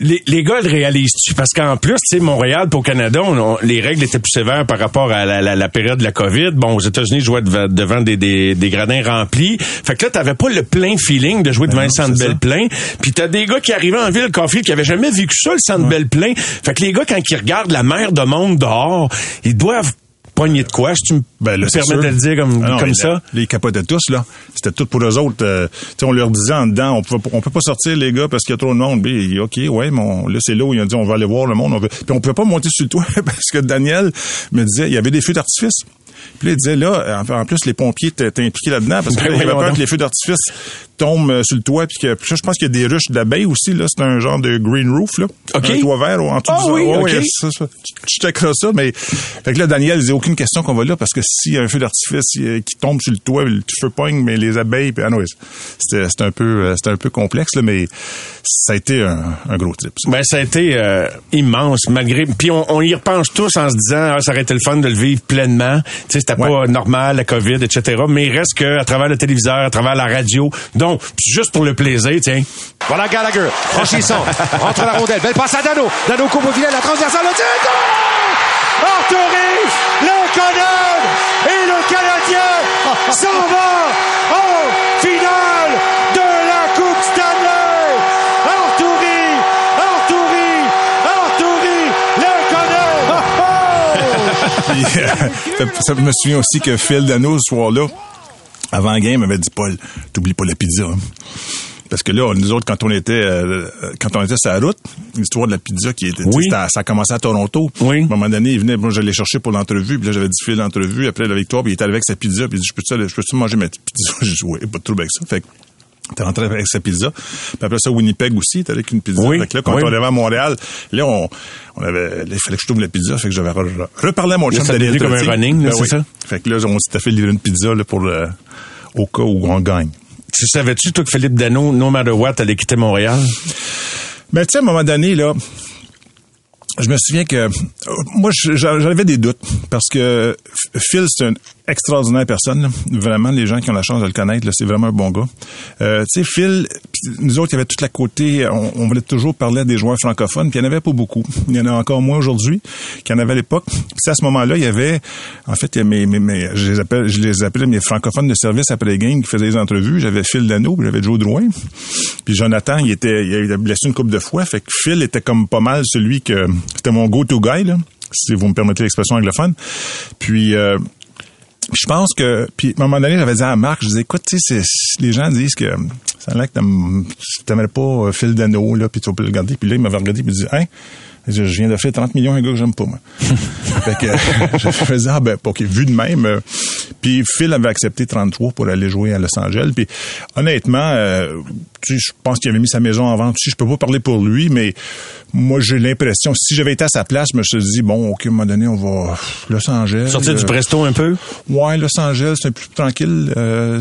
Les, les gars le réalisent-tu? Parce qu'en plus, tu sais, Montréal pour Canada, les règles étaient plus sévères par rapport à la, la, période de la COVID. Bon, aux États-Unis, je jouais devant, des, des, des, gradins remplis. Fait que là, t'avais pas le plein feeling de jouer devant un centre belle plein. Puis t'as des gars qui arrivaient en ville, Caulfield, qui avaient jamais vécu ça, le centre belle plein. Fait que les gars, quand ils regardent la mer de monde dehors, ils doivent poignée de quoi, si tu me ben, permets de le dire comme, ah comme ça. les capotaient tous, là. C'était tout pour eux autres. Euh, on leur disait en dedans, on peut, on peut pas sortir, les gars, parce qu'il y a trop de monde. Puis, OK, ouais, mais là, c'est là où ils ont dit, on va aller voir le monde. On. Puis on pouvait pas monter sur le toit, (laughs) parce que Daniel me disait, il y avait des feux d'artifice. Puis là, il disait, là, en plus, les pompiers étaient impliqués là-dedans parce qu'il ben avait peur que les feux d'artifice tombent euh, sur le toit. Puis que, puis je pense qu'il y a des ruches d'abeilles aussi. Là, c'est un genre de green roof, là. OK. Un toit vert en dessous oh, oui, ouais, ça, ça. Je checkerai ça, mais... Fait que là, Daniel disait, aucune question qu'on va là parce que s'il y a un feu d'artifice qui tombe sur le toit, le feu pogne, mais les abeilles, puis ah non, c'était un peu euh, c'était un peu complexe, là, mais ça a été un, gros trip. Ça. Ben, ça a été euh, immense, malgré... Puis on, on, y repense tous en se disant, ah, ça aurait été le fun de le vivre pleinement. C'était pas normal, la COVID, etc. Mais il reste que à travers le téléviseur, à travers la radio. Donc, juste pour le plaisir, tiens. Voilà Gallagher, franchissant, (laughs) entre la rondelle, belle passe à Dano. Dano coupe au filet, la transversale, le titre! Le Canadien et le Canadien s'en va en finale de la Coupe Stanley. Arthurie, Arthurie, Arthurie, Canadien. (laughs) ça me souvient aussi que Phil Dano, ce soir-là, avant le game, avait dit Paul, t'oublies pas la pizza. Hein. Parce que là, nous autres, quand on était euh, quand on était sur la route, l'histoire de la pizza qui était, Oui. ça a commencé à Toronto. Oui. À un moment donné, il venait, moi j'allais chercher pour l'entrevue, puis là j'avais dit fil l'entrevue, après la victoire, puis il était avec sa pizza, puis il dit je peux je peux manger ma pizza, (laughs) j'ai dit oui, pas de trouble avec ça. Fait que T'es rentré avec sa pizza. Puis après ça, Winnipeg aussi, t'es avec une pizza. Oui, Fait que là, quand oui. on arrivait à Montréal, là, on, on avait, là, il fallait que je trouve la pizza. Fait que j'avais re- reparlé à mon chum ça d'aller comme un running, là, Ben c'est oui. ça? Fait que là, on s'était fait livrer une pizza, là, pour le, au cas où on gagne. Tu savais-tu, toi, que Philippe Dano, no matter what, allait quitter Montréal? Mais tu sais, à un moment donné, là, je me souviens que moi, j'avais des doutes parce que Phil, c'est une extraordinaire personne. là. Vraiment, les gens qui ont la chance de le connaître, c'est vraiment un bon gars. Euh, tu sais, Phil, nous autres, il y avait toute la côté, on, on voulait toujours parler à des joueurs francophones, puis il n'y en avait pas beaucoup. Il y en a encore moins aujourd'hui qu'il y en avait à l'époque. Puis à ce moment-là, il y avait, en fait, il y a mes, mes, mes- je les appelle, je les appelais mes francophones de service après les games qui faisaient les entrevues. J'avais Phil Dano, j'avais Joe Drouin. Puis Jonathan, il était, il avait blessé une coupe de fois, fait que Phil était comme pas mal celui que, c'était mon go-to guy, là, si vous me permettez l'expression anglophone. Puis, euh, je pense que, puis à un moment donné, j'avais dit à Marc, je disais, écoute, tu sais, les gens disent que ça a l'air que t'aimerais pas euh, Phil Dano, là, puis tu vas le regarder. Puis là, il m'avait regardé, puis il dit, hein? Je je viens d'offrir 30 millions à un gars que j'aime pas, moi. (laughs) fait que je faisais, ah ben, OK, vu de même. euh, puis Phil avait accepté 33 pour aller jouer à Los Angeles. Puis honnêtement, euh, tu sais, je pense qu'il avait mis sa maison en vente aussi. Je peux pas parler pour lui, mais moi, j'ai l'impression, si j'avais été à sa place, je me suis dit, bon, OK, à un moment donné, on va Los Angeles. Sortir du euh, presto un peu? Ouais, Los Angeles, c'est un peu plus tranquille. Euh,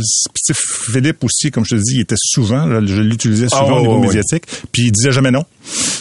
Philippe aussi, comme je te dis, il était souvent, là, je l'utilisais souvent Ah, au niveau médiatique, puis il disait jamais non.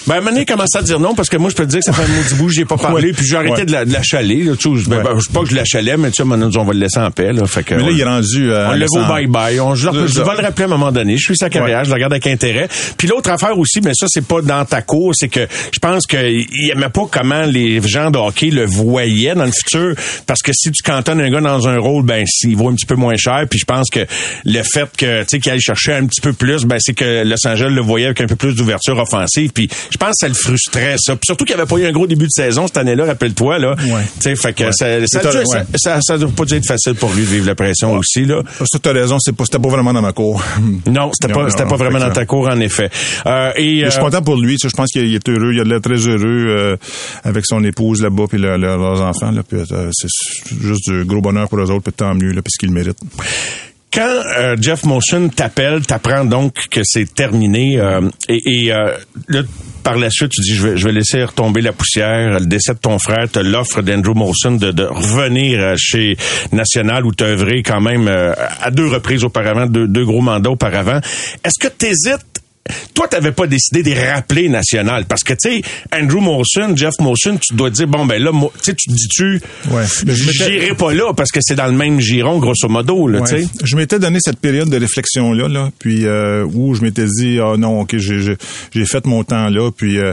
Ben, à un moment donné, il commençait à dire non, parce que moi, je peux te dire que ça fait un maudit bout, j'ai pas parlé, Ouais. puis j'ai arrêté Ouais. de la, de la chaler, là, tu sais, ben, Ouais. ben, je sais pas que je la chalais, mais tu sais, maintenant, on va le laisser en paix, là, fait que. Mais là, il est rendu euh, On le vaut Angeles. bye-bye. On, je, je ça. vais le rappeler à un moment donné. Je suis sa carrière, je le regarde avec intérêt. Puis l'autre affaire aussi, mais ça, c'est pas dans ta cour, c'est que je pense qu'il aimait pas comment les gens de hockey le voyaient dans le futur. Parce que si tu cantonnes un gars dans un rôle, ben, il vaut un petit peu moins cher. Puis je pense que le fait que, tu sais, qu'il aille chercher un petit peu plus, ben, c'est que Los Angeles le voyait avec un peu plus d'ouverture offensive. Puis je pense que ça le frustrait, ça. Puis surtout qu'il avait pas eu un gros début de saison cette année-là, rappelle-toi, là. Ouais. Tu fait que Ouais. ça, ça, ça, ouais. ça, ça doit pas être facile pour lui de vivre la pression aussi, là. Ça, t'as raison, c'est pas, c'était pas vraiment dans ma cour. (laughs) Non, c'était pas, c'était pas vraiment dans ta cour, en effet. Euh, et, Mais Je suis euh, content pour lui. Je pense qu'il est heureux. Il a l'air très heureux euh, avec son épouse là-bas puis le- le- leurs enfants. Là, puis, euh, c'est juste du gros bonheur pour eux autres. Puis tant mieux, là, puisqu'ils le méritent. Quand euh, Jeff Motion t'appelle, t'apprends donc que c'est terminé. euh, et euh, là, par la suite, tu dis, je vais, je vais laisser retomber la poussière. Le décès de ton frère l'offre d'Andrew Molson de, revenir chez National où tu œuvré quand même à deux reprises auparavant, deux, deux gros mandats auparavant. Est-ce que tu hésites toi, t'avais pas décidé de rappeler national parce que tu sais, Andrew Molson, Jeff Molson, tu dois te dire bon ben là, moi, tu sais, tu te dis-tu, Ouais. J'irai pas là parce que c'est dans le même giron grosso modo là, tu sais. Je m'étais donné cette période de réflexion là, là, puis euh, où je m'étais dit ah non, ok, j'ai fait mon temps là, puis euh,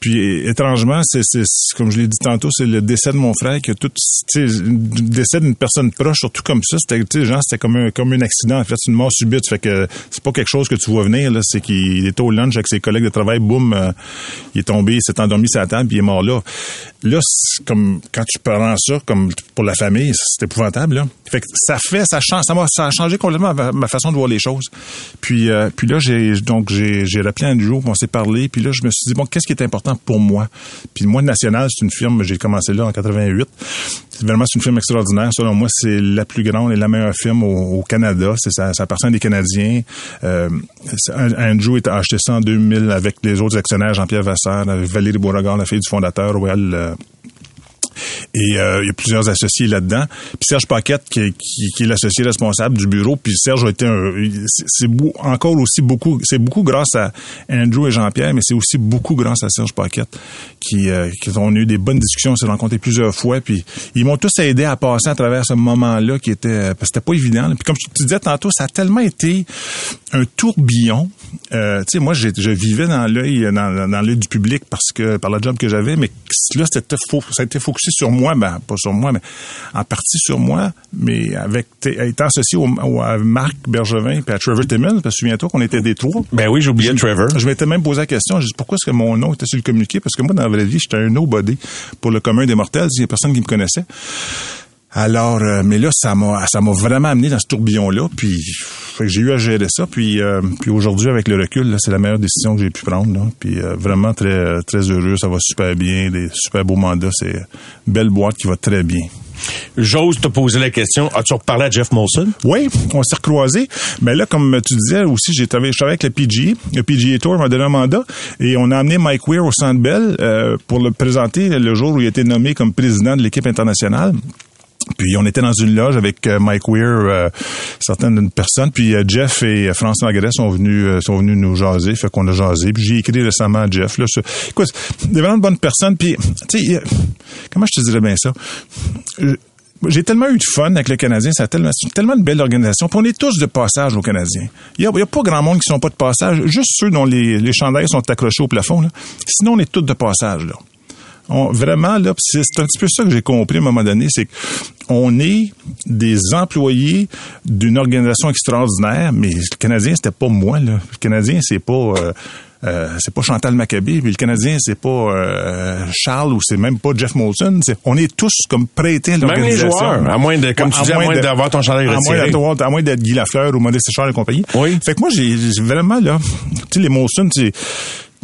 puis étrangement, c'est comme je l'ai dit tantôt, c'est le décès de mon frère qui a tout, tu sais, le décès d'une personne proche, surtout comme ça, c'était tu sais, genre c'était comme un comme un accident, en fait, c'est une mort subite, fait que c'est pas quelque chose que tu vois venir là, c'est qu'il était au lunch avec ses collègues de travail, boum, euh, il est tombé, il s'est endormi sur la table, puis il est mort là. Là, comme quand tu prends ça comme pour la famille, c'est épouvantable là. Fait que ça fait, ça change, ça ça a changé complètement ma, façon de voir les choses. Puis, euh, puis là, j'ai donc j'ai, rappelé un jour, on s'est parlé, puis là, je me suis dit bon, qu'est-ce qui est important pour moi? Puis moi, National, c'est une firme, j'ai commencé là en 88. C'est vraiment c'est une firme extraordinaire. Selon moi, c'est la plus grande et la meilleure firme au, Canada. C'est ça, appartient à des Canadiens. Euh, c'est- Andrew a acheté ça en 2000 avec les autres actionnaires, Jean-Pierre Vasseur, Valérie Beauregard, la fille du fondateur, Royal. Euh, et euh, il y a plusieurs associés là-dedans. Puis Serge Paquette, qui, qui, qui est l'associé responsable du bureau. Puis Serge a été un... C'est encore aussi beaucoup... C'est beaucoup grâce à Andrew et Jean-Pierre, mais c'est aussi beaucoup grâce à Serge Paquette qui, euh, qui ont eu des bonnes discussions, on s'est rencontrés plusieurs fois. Puis ils m'ont tous aidé à passer à travers ce moment-là qui était... Parce que c'était pas évident. Puis comme tu disais tantôt, ça a tellement été un tourbillon. Euh, tu sais, moi, je vivais dans l'œil dans, l'œil du public parce que par le job que j'avais, mais là, c'était fo- ça a été sur moi, ben pas sur moi, mais en partie sur moi, mais avec étant associé au, au- à Marc Bergevin et à Trevor Timmons, parce que souviens-toi qu'on était des trois. Ben oui, j'ai oublié Trevor. Je m'étais même posé la question, je dis pourquoi est-ce que mon nom était sur le communiqué? Parce que moi, dans la vraie vie, j'étais un nobody pour le commun des mortels, il y a personne qui me connaissait. Alors, euh, mais là, ça m'a, ça m'a vraiment amené dans ce tourbillon-là, puis fait que j'ai eu à gérer ça. Puis, euh, puis aujourd'hui, avec le recul, là, c'est la meilleure décision que j'ai pu prendre. Là. Puis euh, vraiment très, très heureux. Ça va super bien. Des super beaux mandats. C'est une belle boîte qui va très bien. J'ose te poser la question. As-tu reparlé à Jeff Molson? Oui, on s'est recroisés. Mais là, comme tu disais aussi, j'ai travaillé, je travaillais avec le PGA. Le PGA Tour m'a donné un mandat et on a amené Mike Weir au Centre Bell euh, pour le présenter le jour où il a été nommé comme président de l'équipe internationale. Puis on était dans une loge avec euh, Mike Weir, euh, certaines personnes. Puis euh, Jeff et France Margaret sont venus sont venus nous jaser. Fait qu'on a jasé. Puis j'ai écrit récemment à Jeff. Là, écoute, des vraiment de bonnes personnes. Puis tu sais, comment je te dirais bien ça? j'ai tellement eu de fun avec le Canadien, c'est tellement, tellement une belle organisation. Puis on est tous de passage au Canadien. Il n'y a, pas grand monde qui sont pas de passage, juste ceux dont les, les chandails sont accrochés au plafond. Là. Sinon, on est tous de passage. Là vraiment, là, c'est un petit peu ça que j'ai compris à un moment donné, c'est qu'on est des employés d'une organisation extraordinaire, mais le Canadien, c'était pas moi, là. Le Canadien, c'est pas... Euh, euh, c'est pas Chantal Maccabé, puis le Canadien, c'est pas euh, Charles ou c'est même pas Jeff Molson. on est tous comme prêtés à l'organisation. Même les joueurs, à moins de, comme tu dis, à moins d'avoir ton chandail retiré. À moins d'être Guy Lafleur ou Modeste Charles et compagnie. Oui. Fait que moi, j'ai vraiment, là, tu sais, les Molson, c'est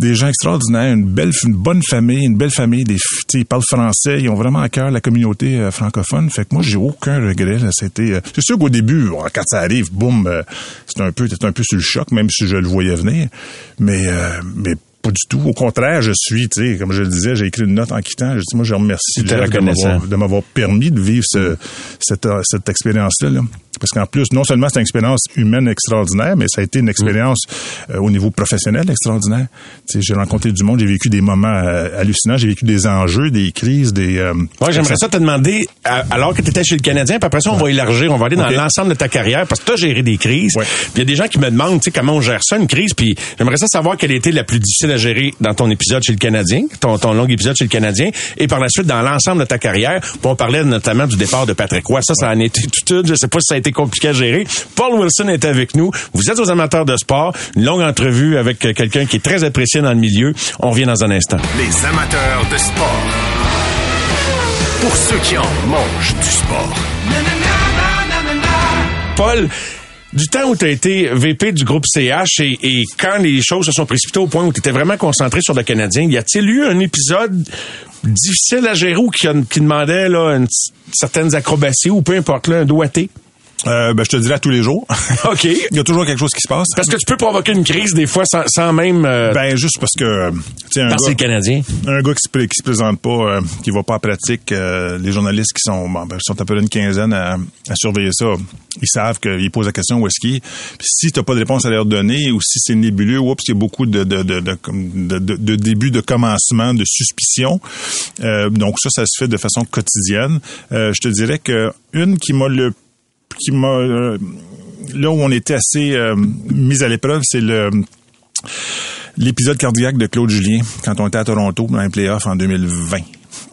des gens extraordinaires, une belle, une bonne famille, une belle famille. Des, ils parlent français, ils ont vraiment à cœur la communauté euh, francophone. Fait que moi, j'ai aucun regret. C'était, euh, c'est sûr qu'au début, quand ça arrive, boum, euh, c'est un peu, un peu sur le choc, même si je le voyais venir. Mais, mais pas du tout. Au contraire, je suis, tu sais, comme je le disais, j'ai écrit une note en quittant. Je dis, moi, je remercie de m'avoir permis de vivre ce, cette, cette expérience-là. Là. Parce qu'en plus, non seulement c'est une expérience humaine extraordinaire, mais ça a été une expérience euh, au niveau professionnel extraordinaire. J'ai rencontré du monde, j'ai vécu des moments euh, hallucinants, j'ai vécu des enjeux, des crises, des... Euh, j'aimerais ça te demander, alors que tu étais chez le Canadien, puis après ça, on va élargir, on va aller dans l'ensemble de ta carrière, parce que tu as géré des crises. Il y a des gens qui me demandent, tu sais, comment on gère ça, une crise, puis j'aimerais ça savoir quelle était la plus difficile à gérer dans ton épisode chez le Canadien, ton, ton long épisode chez le Canadien, et par la suite, dans l'ensemble de ta carrière, puis on parlait notamment du départ de Patrick Roy. Ça, ça en était tout une, je sais pas si ça a été compliqué à gérer. Paul Wilson est avec nous. Vous êtes aux amateurs de sport. Une longue entrevue avec quelqu'un qui est très apprécié dans le milieu. On revient dans un instant. Les amateurs de sport. Pour ceux qui en mangent du sport. Paul, du temps où tu as été VP du groupe CH et, quand les choses se sont précipitées au point où tu étais vraiment concentré sur le Canadien, y a-t-il eu un épisode difficile à gérer ou qui, demandait là, une, certaines acrobaties ou peu importe, là, un doigté? Euh, ben, je te dirais tous les jours. (laughs) OK. Il y a toujours quelque chose qui se passe. Parce que tu peux provoquer une crise des fois sans, même... Euh, ben, juste parce que... Un parce gars, Canadien. Un gars qui se, qui se présente pas, euh, qui va pas en pratique, euh, les journalistes qui sont, bon, ben, sont à peu près une quinzaine à, à surveiller ça, ils savent qu'ils posent la question où est-ce qu'il est? Puis si t'as pas de réponse à leur donner ou si c'est nébuleux, oups, il y a beaucoup de, de, de, de, de, de début, de commencement, de suspicion. donc ça, ça se fait de façon quotidienne. je te dirais que une qui m'a le qui m'a euh, là où on était assez euh, mis à l'épreuve, c'est le l'épisode cardiaque de Claude Julien quand on était à Toronto dans les playoffs en 2020.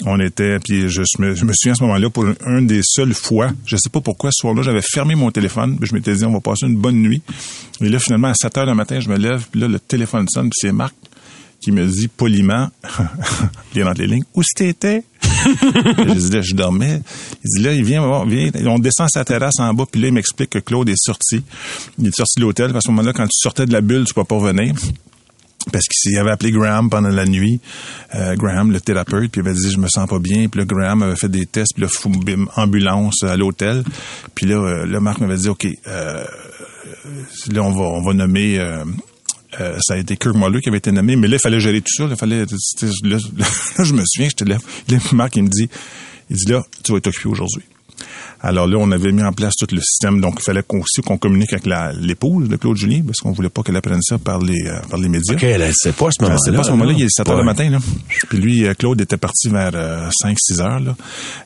On était, puis je, me, je me à ce moment-là pour un des seules fois, je sais pas pourquoi, ce soir-là, j'avais fermé mon téléphone, je m'étais dit on va passer une bonne nuit. Et là, finalement, à 7 heures du matin, je me lève, puis là, le téléphone sonne, puis c'est Marc qui me dit poliment, (laughs) est dans les lignes, où c'était? (laughs) je dis là, je dormais. Il dit là, il vient, vient, on descend sa terrasse en bas, puis là, il m'explique que Claude est sorti. Il est sorti de l'hôtel. À ce moment-là, quand tu sortais de la bulle, tu peux pas revenir parce qu'il avait appelé Graham pendant la nuit, euh, Graham, le thérapeute, puis il avait dit je me sens pas bien, puis là Graham avait fait des tests, puis là ambulance à l'hôtel, puis là, euh, là Marc m'avait dit ok, euh, là on va on va nommer euh, ça a été Kirk Muller qui avait été nommé, mais là, il fallait gérer tout ça. Là, fallait, là, (laughs) je me souviens, j'étais là. Là, Marc, il me dit, il dit là, tu vas être occupé aujourd'hui. Alors là, on avait mis en place tout le système. Donc, il fallait aussi qu'on communique avec l'épouse de Claude Julien, parce qu'on voulait pas qu'elle apprenne ça par les, euh, par les médias. OK, elle sait pas à ce moment-là. Elle pas à ce moment-là. Il est 7 heures le matin, là. Puis lui, euh, Claude était parti vers 5-6 heures, là.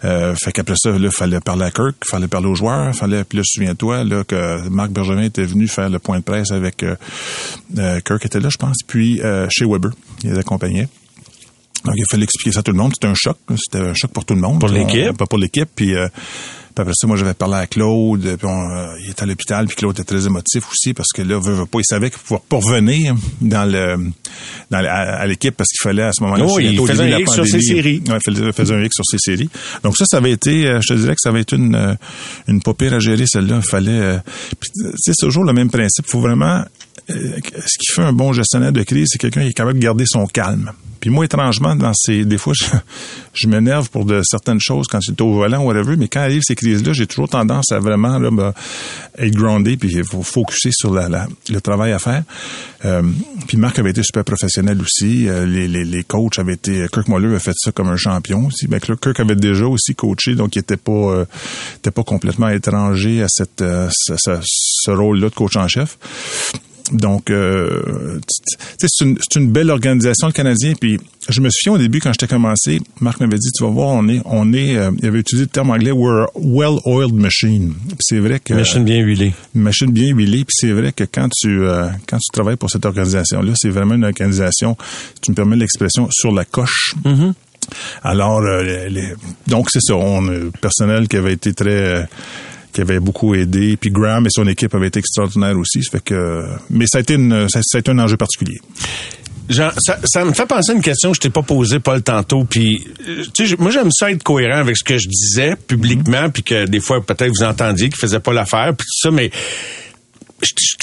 Euh, fait qu'après ça, il fallait parler à Kirk, il fallait parler aux joueurs, fallait, puis là, souviens-toi, là, que Marc Bergevin était venu faire le point de presse avec, Kirk était là, je pense, puis chez Weber. Il les accompagnait. Donc, il fallait expliquer ça à tout le monde. C'était un choc. C'était un choc pour tout le monde. Pour l'équipe? Pas pour l'équipe. Puis, Puis après ça, moi, j'avais parlé à Claude, puis on, euh, il était à l'hôpital, puis Claude était très émotif aussi, parce que là, veut, veut pas, il savait qu'il pouvait pas revenir dans le, dans le- à, à l'équipe, parce qu'il fallait à ce moment-là... Oh, il faisait un X sur ses séries. Ouais, il faisait, un X sur ses séries. Donc ça, ça avait été, euh, je te dirais que ça avait été une, euh, une pas pire à gérer, celle-là. Il fallait... euh, puis, tu sais, c'est toujours le même principe. Il faut vraiment... euh, ce qui fait un bon gestionnaire de crise, c'est quelqu'un qui est capable de garder son calme. Puis moi, étrangement, dans ces, des fois, (laughs) je, m'énerve pour de certaines choses quand j'étais au volant ou whatever, mais quand arrivent ces crises-là, j'ai toujours tendance à vraiment là, ben, être groundé puis il faut focuser sur la, le travail à faire. Euh, puis Marc avait été super professionnel aussi. Euh, les, les, les coachs avaient été, Kirk Muller a fait ça comme un champion aussi. Ben, Kirk avait déjà aussi coaché, donc il était pas, euh, pas complètement étranger à cette, euh, ce- ce rôle-là de coach en chef. Donc, euh, c'est une, c'est une belle organisation, le Canadien. Puis, je me souviens au début, quand j'étais commencé, Marc m'avait dit, tu vas voir, on est, on est, euh, il avait utilisé le terme anglais, we're a well-oiled machine. Puis c'est vrai que Machine bien huilée. une machine bien huilée. Puis c'est vrai que quand tu euh, quand tu travailles pour cette organisation-là, c'est vraiment une organisation, tu me permets l'expression, sur la coche. Alors, euh, les- les- donc c'est ça, on le personnel qui avait été très euh, qui avait beaucoup aidé, puis Graham et son équipe avaient été extraordinaires aussi. Ça fait que, mais ça a été une, ça, a été un enjeu particulier. Jean, ça, ça me fait penser à une question que je t'ai pas posée, Paul, tantôt. Puis, euh, tu sais, moi, j'aime ça être cohérent avec ce que je disais publiquement, puis que des fois, peut-être, vous entendiez qu'il faisait pas l'affaire, puis tout ça, mais...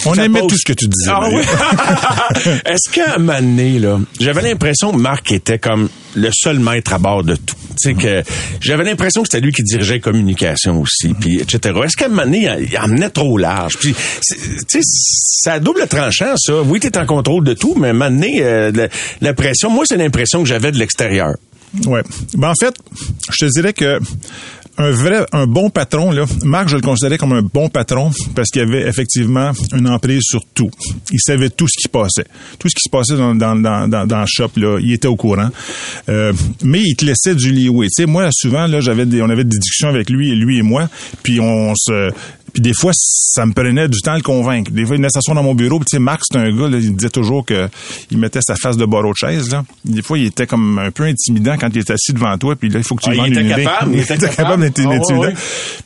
On ça aimait pose- tout ce que tu disais. Ah oui? (laughs) Est-ce qu'à un moment donné, là, j'avais l'impression que Marc était comme le seul maître à bord de tout? Tu sais que j'avais l'impression que c'était lui qui dirigeait la communication aussi, puis etc. Est-ce qu'à un moment donné, il, il emmenait trop large? Puis, tu sais, à double tranchant, ça. Oui, t'es en contrôle de tout, mais à un moment donné, euh, la, la pression, moi, c'est l'impression que j'avais de l'extérieur. Ouais. Ben, en fait, je te dirais que un vrai, un bon patron, là, Marc, je le considérais comme un bon patron parce qu'il avait effectivement une emprise sur tout. Il savait tout ce qui passait. Tout ce qui se passait dans, dans, dans, dans, dans le shop, là, il était au courant. Euh, mais il te laissait du leeway. Tu sais, moi, souvent, là, j'avais on avait des discussions avec lui, lui et moi, puis on se, puis des fois, ça me prenait du temps à le convaincre. Des fois, il venait s'asseoir dans mon bureau. Puis, tu sais, Marc, c'est un gars, là, il disait toujours que il mettait sa face de barreau de chaise. Là. Des fois, il était comme un peu intimidant quand il était assis devant toi. Puis là, il faut que tu Ah, lui il était une idée. capable, (laughs) il était capable capable. d'être Ah, intimidant.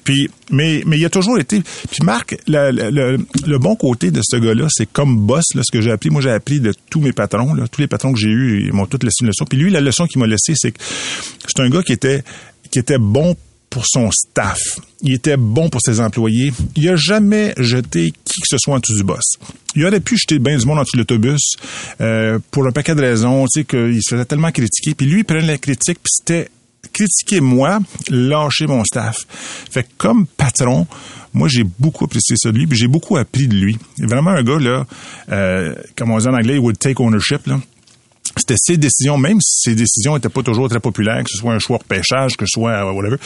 Puis, mais, mais il a toujours été. Puis Marc, le, le- le- le bon côté de ce gars-là, c'est comme boss, là, ce que j'ai appris. Moi, j'ai appris de tous mes patrons, là, tous les patrons que j'ai eus, ils m'ont tous laissé une leçon. Puis lui, la leçon qu'il m'a laissée, c'est que c'est un gars qui était, qui était bon pour son staff. Il était bon pour ses employés. Il a jamais jeté qui que ce soit en dessous du boss. Il aurait pu jeter bien du monde en dessous de l'autobus euh, pour un paquet de raisons, tu sais, qu'il se faisait tellement critiquer. Puis lui, il prenait la critique, puis c'était critiquer moi, lâcher mon staff. Fait que comme patron, moi j'ai beaucoup apprécié ça de lui, puis j'ai beaucoup appris de lui. Vraiment un gars là, euh, comme on dit en anglais, il would take ownership là. C'était ses décisions, même si ses décisions n'étaient pas toujours très populaires, que ce soit un choix de pêchage, que ce soit euh, whatever.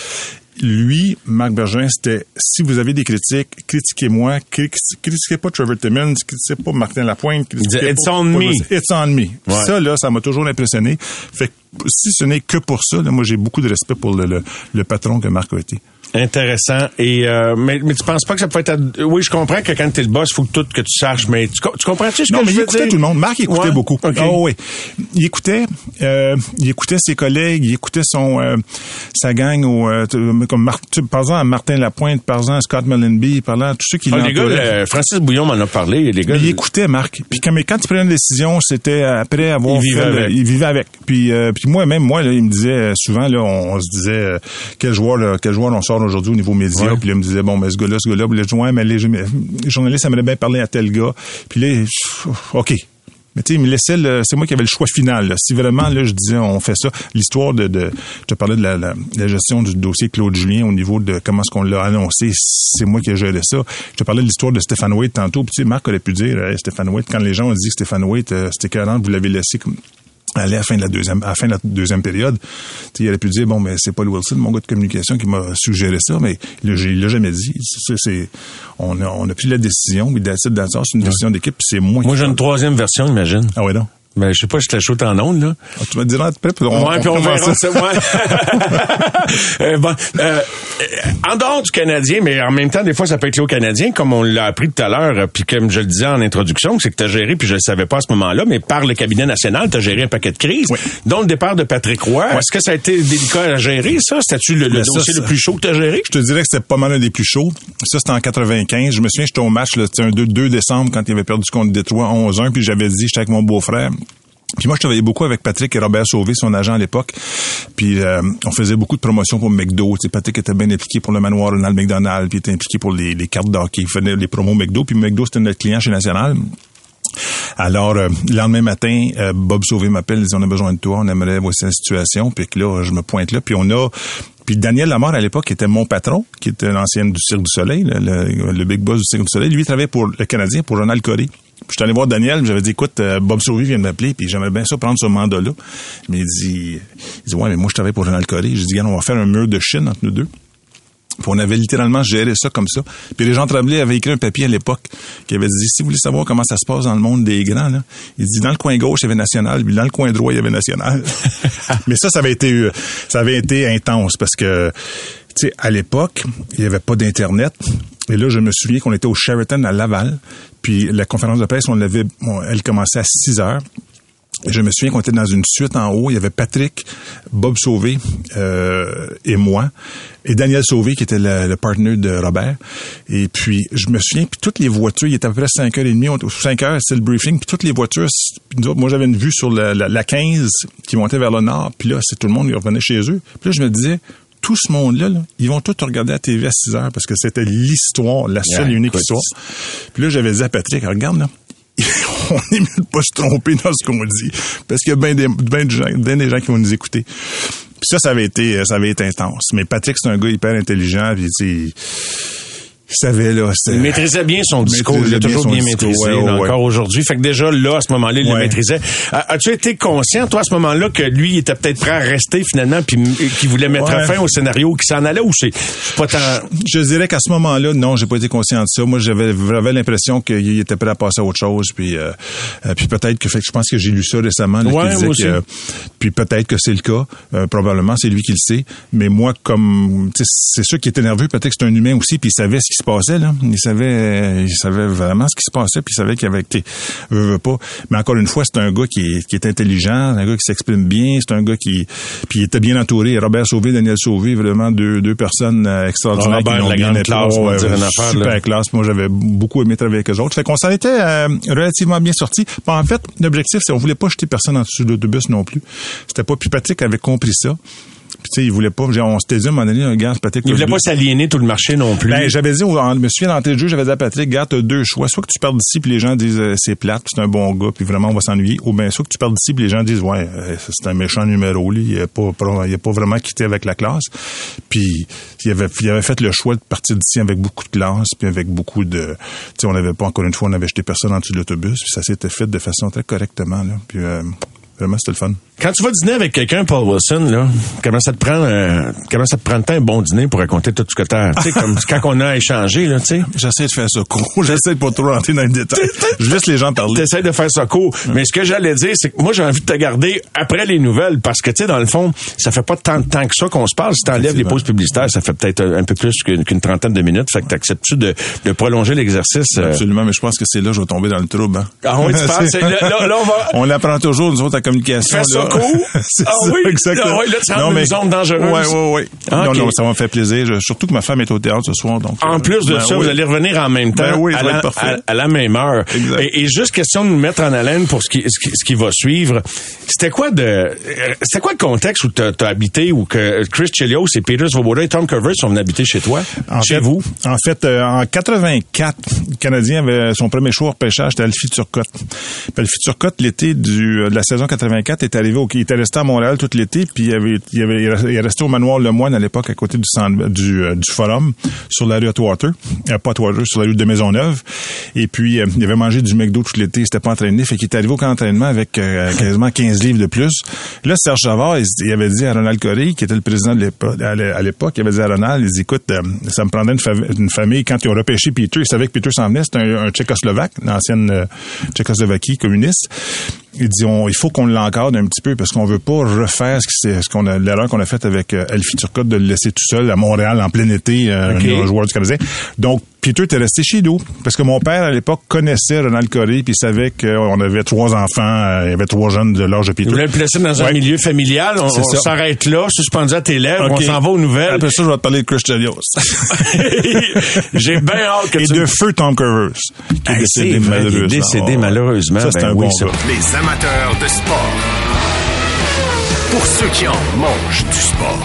Lui, Marc Bergin, c'était si vous avez des critiques, critiquez-moi, cri- critiquez pas Trevor Timmons, critiquez pas Martin Lapointe, critiquez dit, It's pas- on pas- me. It's on me. Ouais. Ça, là, ça m'a toujours impressionné. Fait que si ce n'est que pour ça, là, moi, j'ai beaucoup de respect pour le, le, le patron que Marc a été. Intéressant. Et euh, mais, mais tu penses pas que ça peut être... à- Oui, je comprends que quand t'es le boss, faut que tout que tu saches, mais tu, co- tu comprends-tu ce Non, que mais je il veux écoutait dire? tout le monde. Marc, il écoutait Ouais? beaucoup. OK. Ah oui. Il écoutait, euh, il écoutait ses collègues, il écoutait son, euh, sa gang, au, comme Mar- tu- par exemple à Martin Lapointe, par exemple à Scott Mellenby, par exemple à tous ceux qui Ah, les gars, le- Francis Bouillon m'en a parlé. Les gars, Mais il écoutait Marc. Puis quand, mais quand il prenait une décision, c'était après avoir Il vivait fait le- avec. il vivait avec. Puis, puis moi même moi là, il me disait souvent là, on, on se disait quel joueur là, quel joueur on sort aujourd'hui au niveau média. Ouais. Puis là, il me disait bon ben ce gars-là, ce gars-là, disais, ouais, mais les, les journalistes aimeraient bien parler à tel gars. Puis là, ok. Mais tu sais, il me laissait le, c'est moi qui avais le choix final. là. Si vraiment là, je disais on fait ça, l'histoire de, de je te parlais de la, la, la gestion du dossier Claude Julien au niveau de comment est-ce qu'on l'a annoncé, c'est moi qui ai géré ça. Je te parlais de l'histoire de Stéphane Waite tantôt. Puis tu sais, Marc aurait pu dire Hey, Stéphane Waite quand les gens ont dit que Stéphane Waite euh, c'était 40, vous l'avez laissé comme à la fin de la deuxième, à la fin de la deuxième période. Il aurait pu dire, bon, mais c'est Paul Wilson, mon gars de communication, qui m'a suggéré ça, mais il l'a- jamais dit. C'est, c'est, on a, on a pris la décision, mais c'est une décision d'équipe, c'est moi, Moi, j'ai une troisième version, imagine. Ah ouais, non? Ben, je sais pas si je chaud en ondes, là. Ah, tu me diras après, puis on, ouais, puis on verra ça. (laughs) Euh, bon, euh, en dehors du Canadien, mais en même temps, des fois, ça peut être lié au Canadien, comme on l'a appris tout à l'heure, puis comme je le disais en introduction, c'est que tu as géré, puis je le savais pas à ce moment-là, mais par le cabinet national, tu as géré un paquet de crises, Oui. dont le départ de Patrick Roy. Est-ce que ça a été délicat à gérer, ça? C'était-tu le, le ça, dossier ça- le plus chaud que tu as géré? Je te dirais que c'était pas mal un des plus chauds. Ça, c'était en 95. Je me souviens, j'étais au match, c'était un 2, 2 décembre, quand il avait perdu contre Détroit 11-1, puis j'avais dit, j'étais avec mon beau-frère. Puis moi, je travaillais beaucoup avec Patrick et Robert Sauvé, son agent à l'époque. Puis euh, on faisait beaucoup de promotions pour McDo. Patrick était bien impliqué pour le manoir Ronald McDonald, puis il était impliqué pour les, les cartes d'hockey. Il faisait les promos McDo, puis McDo, c'était notre client chez National. Alors, euh, le lendemain matin, euh, Bob Sauvé m'appelle, il dit, on a besoin de toi, on aimerait, voici la situation. Puis là, je me pointe là, puis on a... Puis Daniel Lamar, à l'époque, était mon patron, qui était l'ancien du Cirque du Soleil, le, le- big boss du Cirque du Soleil. Lui, il travaillait pour le Canadien, pour Ronald Corey. Puis je suis allé voir Daniel, j'avais dit, écoute, euh, Bob Sauvé vient de m'appeler, puis j'aimerais bien ça prendre ce mandat-là. Mais il dit, il dit, ouais, mais moi, je travaille pour Ronald Corey. J'ai dit, on va faire un mur de Chine entre nous deux. Puis on avait littéralement géré ça comme ça. Puis les gens Tremblay avaient écrit un papier à l'époque qui avait dit si vous voulez savoir comment ça se passe dans le monde des grands, là, il dit dans le coin gauche il y avait national, puis dans le coin droit il y avait national. (laughs) Mais ça, ça avait été euh, ça avait été intense parce que tu sais à l'époque il n'y avait pas d'internet. Et là, je me souviens qu'on était au Sheraton à Laval, puis la conférence de presse, on l'avait, elle commençait à 6 heures. Je me souviens qu'on était dans une suite en haut. Il y avait Patrick, Bob Sauvé euh, et moi, et Daniel Sauvé qui était le, le partner de Robert. Et puis, je me souviens, puis toutes les voitures, il était à peu près 5h30, on était- 5 heures, c'était le briefing, puis toutes les voitures, autres, moi j'avais une vue sur la, la- la 15 qui montait vers le nord, puis là, c'est tout le monde qui revenait chez eux. Puis là, je me disais, tout ce monde-là, là, ils vont tous regarder la TV à 6 heures parce que c'était l'histoire, la seule et unique écoute. histoire. Puis là, j'avais dit à Patrick, regarde là, (laughs) on est mieux de pas se tromper dans ce qu'on dit. Parce qu'il y a bien des, ben de gens, ben des gens qui vont nous écouter. Puis ça, ça avait été, ça avait été intense. Mais Patrick, c'est un gars hyper intelligent, puis tu sais, savait, là. Il maîtrisait bien son discours. Il l'a toujours bien discours, maîtrisé, ouais, là, ouais, encore aujourd'hui. Fait que déjà, là, à ce moment-là, il le maîtrisait. A- As-tu été conscient, toi, à ce moment-là, que lui, il était peut-être prêt à rester, finalement, puis qu'il voulait mettre fin au scénario qui s'en allait, ou c'est pas tant... Je dirais qu'à ce moment-là, non, j'ai pas été conscient de ça. Moi, j'avais l'impression qu'il était prêt à passer à autre chose. Puis, euh, euh, puis peut-être que, fait que je pense que j'ai lu ça récemment. là, qui disait que, puis peut-être que c'est le cas. Euh, probablement, c'est lui qui le sait. Mais moi, comme c'est sûr qu'il était nerveux. Peut-être que c'est un humain aussi. Puis il savait ce qui se passait là. Il savait, il savait vraiment ce qui se passait. Puis il savait qu'il y avait, sais, veut, pas. Mais encore une fois, c'est un gars qui est, qui est intelligent, un gars qui s'exprime bien. C'est un gars qui, puis il était bien entouré. Robert Sauvé, Daniel Sauvé, vraiment deux deux personnes euh, extraordinaires Robert, qui la bien classe, une affaire, super là. classe. Moi, j'avais beaucoup aimé travailler avec eux autres. Fait qu'on s'en était euh, relativement bien sortis. En fait, l'objectif, c'est on voulait pas jeter personne en dessous de l'autobus non plus. C'était pas. Puis Patrick avait compris ça. Puis tu sais, il voulait pas. On s'était dit à un moment donné, un gars, Patrick. Il t'as voulait deux- pas s'aliéner tout le marché non plus. ben, j'avais dit, je me souviens d'entrée de jeu, j'avais dit à Patrick, gars, t'as deux choix. Soit que tu perds d'ici puis les gens disent euh, c'est plate, c'est un bon gars, puis vraiment on va s'ennuyer. Ou bien soit que tu perds d'ici puis les gens disent ouais, euh, c'est un méchant numéro, lui, il a pas, pas- il a pas vraiment quitté avec la classe. Puis il avait, il avait fait le choix de partir d'ici avec beaucoup de classe, puis avec beaucoup de, tu sais, on n'avait pas encore une fois, on avait jeté personne en dessous de l'autobus, puis ça s'était fait de façon très correctement là. Puis euh, vraiment c'était le fun. Quand tu vas dîner avec quelqu'un, Paul Wilson, là, comment ça te prend, euh, comment ça te prend temps un bon dîner pour raconter tout ce que t'as, tu sais, comme (laughs) quand on a échangé, là, tu sais. J'essaie de faire ça court, (laughs) j'essaie de pas trop rentrer dans les détails. (laughs) Je laisse les gens parler. T'essaies de faire ça court. Mais ce que j'allais dire, c'est que moi, j'ai envie de te garder après les nouvelles parce que, tu sais, dans le fond, ça fait pas tant de temps que ça qu'on se parle. Si t'enlèves les pauses publicitaires, ça fait peut-être un peu plus qu'une trentaine de minutes. Fait que t'acceptes-tu de, de prolonger l'exercice? euh? Absolument, mais je pense que c'est là que je vais tomber dans le trouble. hein. Ah oui, tu penses? Là, là, là, on va... On apprend toujours, nous autres, la communication. Fais ça là. court. (laughs) C'est Ah ça, oui? exactement. Ah oui, là, tu rentres dans une zone dangereuse. Oui, oui, oui. Ah, Non, non, ça m'a fait plaisir. Je- surtout que ma femme est au théâtre ce soir. Donc, En euh, plus de ben ça, oui. vous allez revenir en même temps, Ben oui, à, la, être parfait. à- à la même heure. Exact. Et, et juste question de nous mettre en haleine pour ce qui, ce qui, ce qui va suivre. C'était quoi de, euh, c'était quoi le contexte où tu as habité, où que Chris Chelios et Peter Svoboda et Tom Curvers sont venus habiter chez toi, En chez fait, vous? En fait, euh, en 84, le Canadien avait son premier choix au repêchage, c'était Alfie Turcotte. Puis Alfie Turcotte, l'été du, de la saison 84, est arrivé au, il était resté à Montréal tout l'été, puis il, avait, il, avait, il est resté au manoir Le Moine à l'époque, à côté du, centre- du, euh, du forum, sur la rue Atwater. Euh, pas Atwater, sur la rue de Maisonneuve. Et puis, euh, il avait mangé du McDo tout l'été, il s'était pas entraîné, fait qu'il est arrivé au camp d'entraînement avec euh, quasiment 15 livres de plus. Là, Serge Savard, il, il avait dit à Ronald Corey, qui était le président de l'époque, à l'é- à l'époque, il avait dit à Ronald, il dit, écoute, ça me prendrait une, une famille. Quand ils ont repêché Peter, ils savaient que Peter s'en venait, c'était un, un Tchécoslovaque, l'ancienne Tchécoslovaquie communiste. Il dit on, il faut qu'on l'encadre un petit peu parce qu'on veut pas refaire ce, ce qu'on a l'erreur qu'on a faite avec euh, Elfie Turcotte de le laisser tout seul à Montréal en plein été, euh, Ok. un joueur du Canadien. Donc Peter était resté chez nous parce que mon père à l'époque connaissait Ronald Coré puis savait qu'on avait trois enfants, euh, il y avait trois jeunes de l'âge de Peter. Vous voulez le placer dans un Ouais. milieu familial. On, s'arrête là, suspendu à tes lèvres. Ok. On s'en va aux nouvelles. Après ça, je vais te parler de Chris Chelios. (laughs) J'ai bien hâte que Et tu de feu Tom Covers, qui est Hey, décédé c'est vrai, il est malheureusement. décédé, malheureusement. Ça, c'est Ben un oui, bon. Les amateurs de sport. Pour ceux qui en mangent du sport.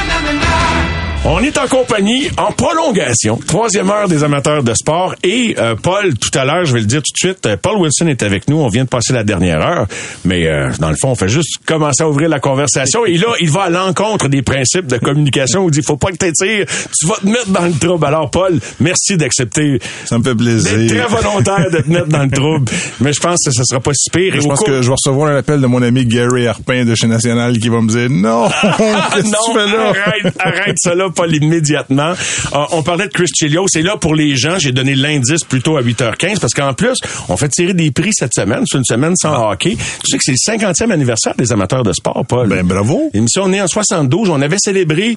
On est en compagnie en prolongation, troisième heure des amateurs de sport. Et euh, Paul, tout à l'heure, je vais le dire tout de suite, euh, Paul Wilson est avec nous. On vient de passer la dernière heure, mais euh, dans le fond, on fait juste commencer à ouvrir la conversation. Et là, il va à l'encontre des principes de communication. Il dit, faut pas que t'étires, tu vas te mettre dans le trouble. Alors, Paul, merci d'accepter, Ça me fait plaisir. très volontaire de te mettre dans le trouble. Mais je pense que ce sera pas si pire. Je pense cours- que je vais recevoir un appel de mon ami Gary Harpin de chez National qui va me dire non, Ah, (laughs) qu'est-ce que non, tu fais là? arrête, arrête cela, Paul, immédiatement. Euh, on parlait de Chris Chelios. Et là, pour les gens, j'ai donné l'indice plutôt à 8h15 parce qu'en plus, on fait tirer des prix cette semaine. C'est une semaine sans hockey. Tu sais que c'est le 50e anniversaire des amateurs de sport, Paul. Ben, bravo. L'émission née en 72. On avait célébré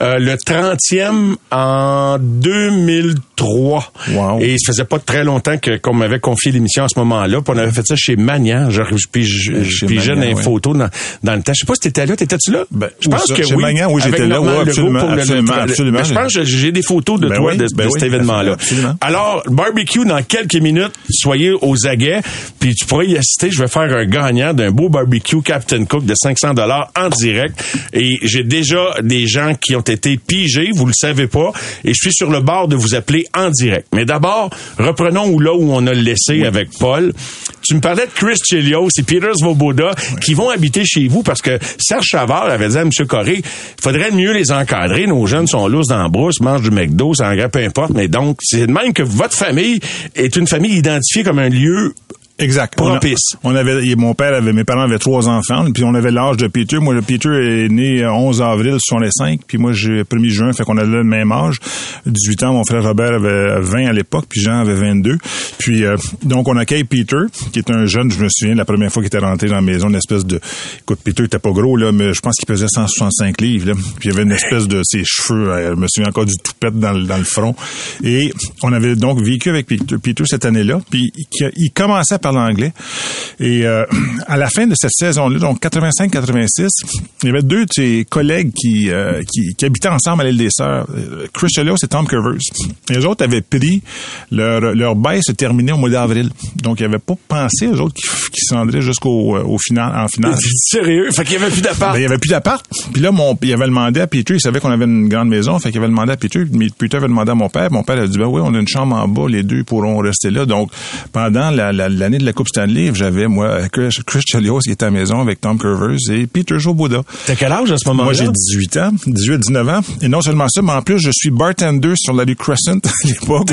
euh, le 30e en 2003. Wow. Et ça faisait pas très longtemps que qu'on m'avait confié l'émission à ce moment-là. Puis on avait fait ça chez Magnan. Je, puis je, Magnan, des photos dans, dans le temps. Je sais pas si t'étais là. T'étais-tu là? Ben, je pense ça? que Chez oui. Magnan, oui, j'étais là. Absolument, pour le- absolument, absolument. Ben, je pense que j'ai des photos de Ben toi oui, de, ben de oui, cet événement-là. Alors, barbecue dans quelques minutes. Soyez aux aguets. Puis tu pourrais y assister. Je vais faire un gagnant d'un beau barbecue Captain Cook de 500 dollars en direct. Et j'ai déjà des gens qui ont été pigés. Vous le savez pas. Et je suis sur le bord de vous appeler en direct. Mais d'abord, reprenons là où on a laissé avec Paul. Tu me parlais de Chris Chelios et Peter Svoboda qui vont habiter chez vous parce que Serge Chavard avait dit à M. Corré, il faudrait mieux les encadrer. Nos jeunes sont lousses dans la brousse, mangent du McDo, ça en peu importe. Mais donc, c'est de même que votre famille est une famille identifiée comme un lieu Exact. On a- Propice. On, avait, mon père avait, mes parents avaient trois enfants, puis on avait l'âge de Peter. Moi, le Peter est né euh, 11 avril 65, puis moi, j'ai 1er juin, fait qu'on avait le même âge. 18 ans, mon frère Robert avait 20 à l'époque, puis Jean avait 22. Puis, euh, donc, on accueille Peter, qui est un jeune, je me souviens, la première fois qu'il était rentré dans la maison, une espèce de... Écoute, Peter était pas gros, là, mais je pense qu'il pesait 165 livres, là. Puis, il y avait une espèce de... Ses cheveux, euh, je me souviens encore du toupette dans, le- dans le front. Et on avait donc vécu avec Peter, Peter cette année-là, puis il, il commençait à parler anglais. Et euh, (clears throat) à la fin de cette saison-là, donc 85-86, il y avait deux de ses collègues qui, euh, qui, qui habitaient ensemble à l'île des Sœurs, euh, Chris Chelios et Tom Covers. Et les autres avaient pris leur, leur bail se terminait au mois d'avril. Donc, ils n'avaient pas pensé, eux autres, qui, qui se rendraient jusqu'au au final, en finale. (laughs) sérieux? Fait qu'il y avait plus d'appart. Ben, il y avait plus d'appart. Puis là, mon, il avait demandé à Peter, il savait qu'on avait une grande maison, fait qu'il avait demandé à Peter, mais Peter avait demandé à mon père. Mon père a dit, ben oui, on a une chambre en bas, les deux pourront rester là. Donc, pendant la- la- l'année de la Coupe Stanley, j'avais, moi, Chris, Chris Chelios qui était à la maison avec Tom Curvers et Peter Joboda. T'as quel âge à ce moment-là? Moi, j'ai 18 ans, 18, 19 ans. Et non seulement ça, mais en plus, je suis bartender sur la rue Crescent à l'époque.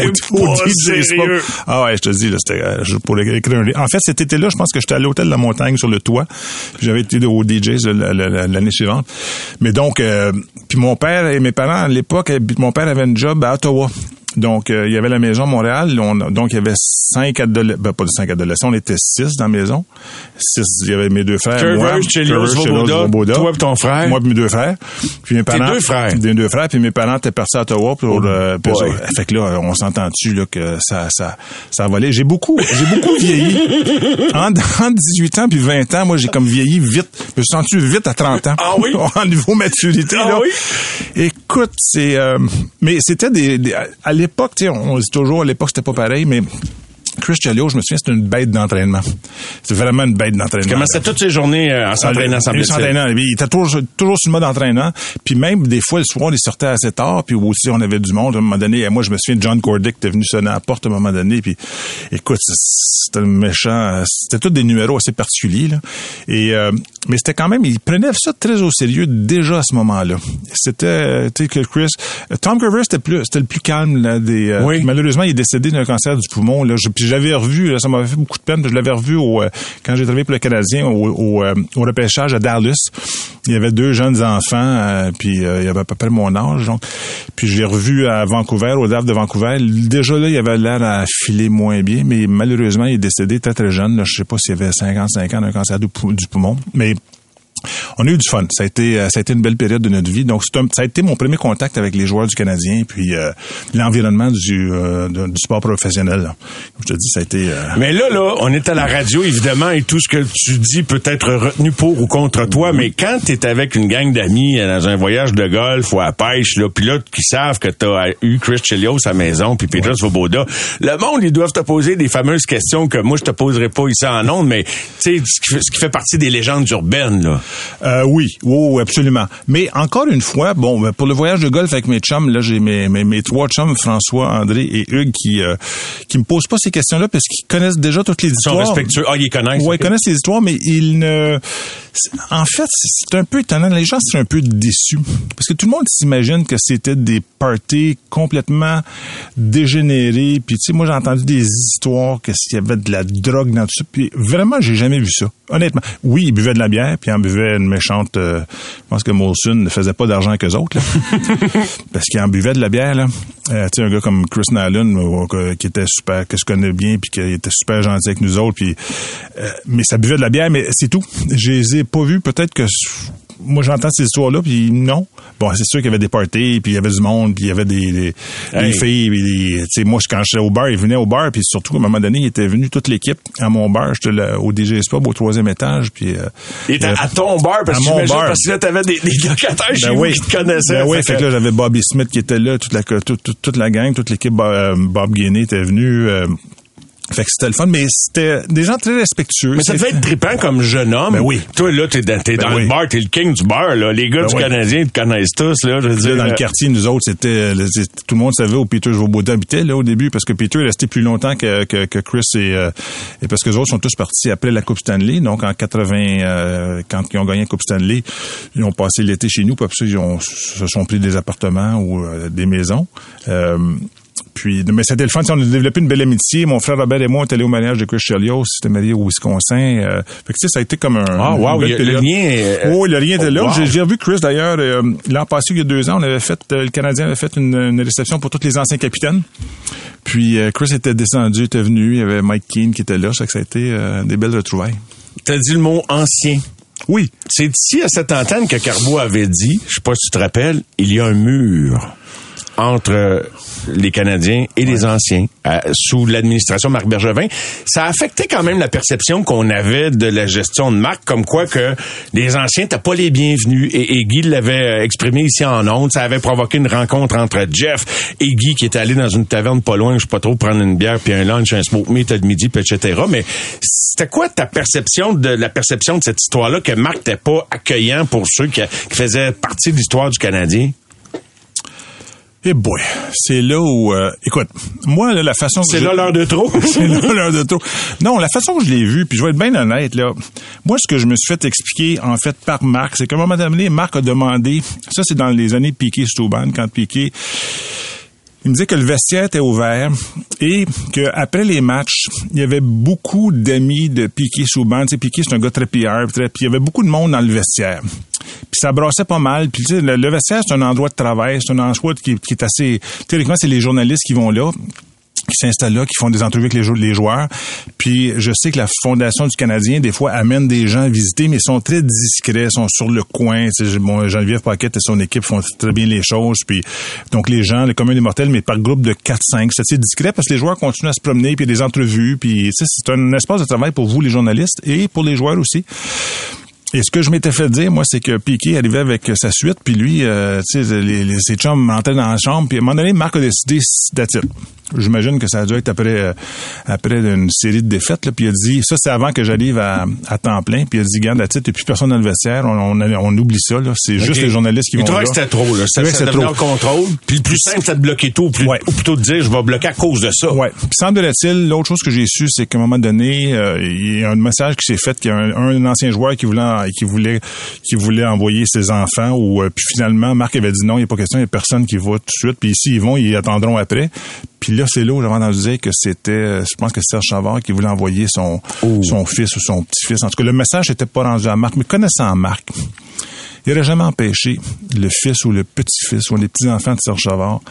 Ah ouais, je te dis, là, c'était euh, je- pour écrire un livre. En fait, cet été-là, je pense que j'étais à l'hôtel de la montagne sur le toit. J'avais été au DJs la- la- la- l'année suivante. Mais donc, euh, puis mon père et mes parents, à l'époque, mon père avait un job à Ottawa. Donc, euh, il y avait la maison à Montréal. On- donc, il y avait cinq adolescents. Ben, pas de cinq adolescents, on était six dans la maison. Six, il y avait mes deux frères. Curvers, moi, Chelios, Svoboda. toi et ton frère. Moi et mes deux frères. Puis mes parents. deux frères? Mes deux frères. Puis mes parents étaient partis à Ottawa pour... euh, boy. ça- fait que là, on s'entend-tu là, que ça, ça, ça volé. J'ai beaucoup, j'ai beaucoup (laughs) vieilli. Entre, entre 18 ans puis 20 ans, moi, j'ai comme vieilli vite. Je me suis senti vite à 30 ans. Ah oui? (laughs) en niveau maturité, Ah là. oui? Écoute, c'est... euh, mais c'était des, des- À l'époque, sais, on dit toujours, à l'époque, c'était pas pareil, mais... Chris Chelios, je me souviens, c'était une bête d'entraînement. C'était vraiment une bête d'entraînement. Comment c'était toutes ces journées euh, en s'entraînant, Il semble-t-il? s'entraînant. Il était toujours, toujours sur le mode entraînant. Puis même, des fois, le soir, il sortait assez tard. Puis aussi, on avait du monde. À un moment donné, moi, je me souviens John Cordick était venu sonner à la porte à un moment donné. Puis, écoute, c'était méchant. C'était tous des numéros assez particuliers. Là. Et, euh, mais c'était quand même, il prenait ça très au sérieux déjà à ce moment-là. C'était, euh, tu sais, que Chris... Tom Curver, c'était plus, c'était le plus calme là, des... euh, Oui. Malheureusement, il est décédé d'un cancer du poumon. Là. Je- puis je l'avais revu, ça m'avait fait beaucoup de peine. Je l'avais revu au, euh, quand j'ai travaillé pour le Canadien au, au, euh, au, repêchage à Dallas. Il y avait deux jeunes enfants, euh, puis il y avait à peu près mon âge. Donc. Puis j'ai revu à Vancouver, au DAF de Vancouver. Déjà là, il avait l'air à filer moins bien, mais malheureusement, il est décédé très très jeune. Là, je sais pas s'il avait 55 ans d'un cancer du poumon. Mais on a eu du fun. Ça a été, euh, ça a été une belle période de notre vie. Donc, un, ça a été mon premier contact avec les joueurs du Canadien, puis euh, l'environnement du, euh, du sport professionnel. Je te dis, ça a été. Mais là, là, on est à la radio, évidemment, et tout ce que tu dis peut être retenu pour ou contre toi. Mais quand tu es avec une gang d'amis dans un voyage de golf ou à pêche, là, puis là, qui savent que tu as eu Chris Chelios à la maison, puis Peter Svoboda, le monde, ils doivent te poser des fameuses questions que moi, je te poserai pas ici en ondes, mais tu sais, ce qui fait partie des légendes urbaines, là. Euh, oui, oui, absolument. Mais encore une fois, bon, ben, pour le voyage de golf avec mes chums, là, j'ai mes, mes, mes, trois chums, François, André et Hugues, qui euh, qui me posent pas ces questions-là parce qu'ils connaissent déjà toutes les histoires. Ils sont respectueux. Ah, ils connaissent. Oui, ils connaissent les histoires, mais ils ne en fait, c'est un peu étonnant. Les gens sont un peu déçus. Parce que tout le monde s'imagine que c'était des parties complètement dégénérées. Puis, tu sais, moi, j'ai entendu des histoires que s'il y avait de la drogue dans tout ça. Puis, vraiment, j'ai jamais vu ça. Honnêtement. Oui, ils buvaient de la bière, puis ils en buvaient une méchante... Euh, je pense que Molson ne faisait pas d'argent qu'eux autres, là. (laughs) Parce qu'ils en buvaient de la bière, là. Euh, tu sais, un gars comme Chris Nallon, euh, qui était super, que je connais bien, puis qui était super gentil avec nous autres. Puis, mais ça buvait de la bière, mais c'est tout. J'ai pas vu. Peut-être que moi j'entends ces histoires-là, puis non. Bon, c'est sûr qu'il y avait des parties, puis il y avait du monde, puis il y avait des, des, filles. Tu sais, moi, quand j'étais au bar, ils venaient au bar, puis surtout, à un moment donné, il était venu toute l'équipe à mon bar. J'étais au DG Pub au troisième étage, puis... Euh, il était à ton bar, parce, que bar. parce que là, t'avais des, des locataires ben chez oui. qui te connaissaient. Ben oui, fait que là, j'avais Bobby Smith qui était là, toute la, toute, toute, la gang, toute l'équipe, euh, Bob Guinée était venu... Euh, fait que c'était le fun, mais c'était des gens très respectueux. Mais ça devait être trippant comme jeune homme. Ben oui. Toi, là, t'es dans, t'es ben dans le bar, t'es le king du bar, là. Les gars ben du Canadien te connaissent tous, là. Je veux dire, dans le quartier, nous autres, c'était, tout le monde savait où Peter Joboda habitait, là, au début, parce que Peter est resté plus longtemps que, que, que Chris et, euh, et parce que les autres sont tous partis après la Coupe Stanley. Donc, en 80, euh, quand ils ont gagné la Coupe Stanley, ils ont passé l'été chez nous, puis après ils ont, se sont pris des appartements ou euh, des maisons. Puis, mais c'était le fun. On a développé une belle amitié. Mon frère Robert et moi, on est allés au mariage de Chris Chelios. C'était marié au Wisconsin. Euh, fait que, tu sais, ça a été comme un... Ah, wow, le lien... oh, le lien était là. Oh, j'ai revu Chris, d'ailleurs, euh, l'an passé, il y a deux ans, on avait fait... le Canadien avait fait une, réception pour tous les anciens capitaines. Puis, Chris était descendu, était venu. Il y avait Mike Keane qui était là. Ça, ça a été des belles retrouvailles. T'as dit le mot ancien. Oui. C'est ici, à cette antenne, que Carbo avait dit, je sais pas si tu te rappelles, il y a un mur entre les Canadiens et les anciens sous l'administration Marc Bergevin. Ça a affecté quand même la perception qu'on avait de la gestion de Marc, comme quoi que les anciens n'étaient pas les bienvenus. Et, Guy l'avait euh, exprimé ici en ondes. Ça avait provoqué une rencontre entre Jeff et Guy qui était allé dans une taverne pas loin, je sais pas trop, prendre une bière puis un lunch, un smoke meat de midi, etc. Mais c'était quoi ta perception de la perception de cette histoire-là que Marc n'était pas accueillant pour ceux qui faisaient partie de l'histoire du Canadien? Eh boy, c'est là où, euh, écoute, moi la façon c'est là l'heure de trop, (laughs) c'est là l'heure de trop. Non, la façon que je l'ai vu, puis je vais être bien honnête là. Moi, ce que je me suis fait expliquer en fait par Marc, c'est qu'à un moment donné, Marc a demandé, ça c'est dans les années Piqué Stouban, quand Piqué il me disait que le vestiaire était ouvert et qu'après les matchs, il y avait beaucoup d'amis de Piqué Souban. Tu sais, Piqué, c'est un gars très PR. Puis il y avait beaucoup de monde dans le vestiaire. Puis ça brassait pas mal. Puis tu sais, le, vestiaire, c'est un endroit de travail. C'est un endroit qui, qui est assez... Théoriquement, c'est les journalistes qui vont là qui s'installent là, qui font des entrevues avec les, joueurs. Puis je sais que la Fondation du Canadien, des fois, amène des gens à visiter, mais ils sont très discrets, sont sur le coin. Bon, Geneviève Paquette et son équipe font très bien les choses. Puis donc les gens, les communs des mortels, mais par groupe de 4-5. C'est discret parce que les joueurs continuent à se promener, puis des entrevues. Puis c'est un espace de travail pour vous, les journalistes, et pour les joueurs aussi. Et ce que je m'étais fait dire, moi, c'est que Piquet arrivait avec sa suite, puis lui, euh, tu sais, les, les, ses chums montaient dans la chambre, puis à un moment donné, Marc a décidé d'être J'imagine que ça a dû être après euh, après une série de défaites. Là, puis il a dit, ça c'est avant que j'arrive à, à, temps plein. Puis il a dit, garde la titre, et puis personne dans le vestiaire. On, on, oublie ça. Là. C'est juste les journalistes qui vont là. que c'était trop. Là. Ça, ça trop. contrôle. Puis le plus simple, c'est de bloquer tout. Ou, ou plutôt de dire, je vais bloquer à cause de ça. Ouais. Puis semble-t-il, l'autre chose que j'ai su, c'est qu'à un moment donné, euh, il y a un message qui s'est fait qu'il y a un, ancien joueur qui voulait qui voulait, qui voulait envoyer ses enfants. Ou puis finalement, Marc avait dit non, il n'y a pas question, il n'y a personne qui va tout de suite. Puis ici, ils vont, ils attendront après. Puis là, c'est là où j'avais entendu dire que c'était, je pense que Serge Chavard qui voulait envoyer son, son fils ou son petit-fils. En tout cas, le message n'était pas rendu à Marc. Mais connaissant Marc, il n'aurait jamais empêché le fils ou le petit-fils ou les petits-enfants de Serge Chavard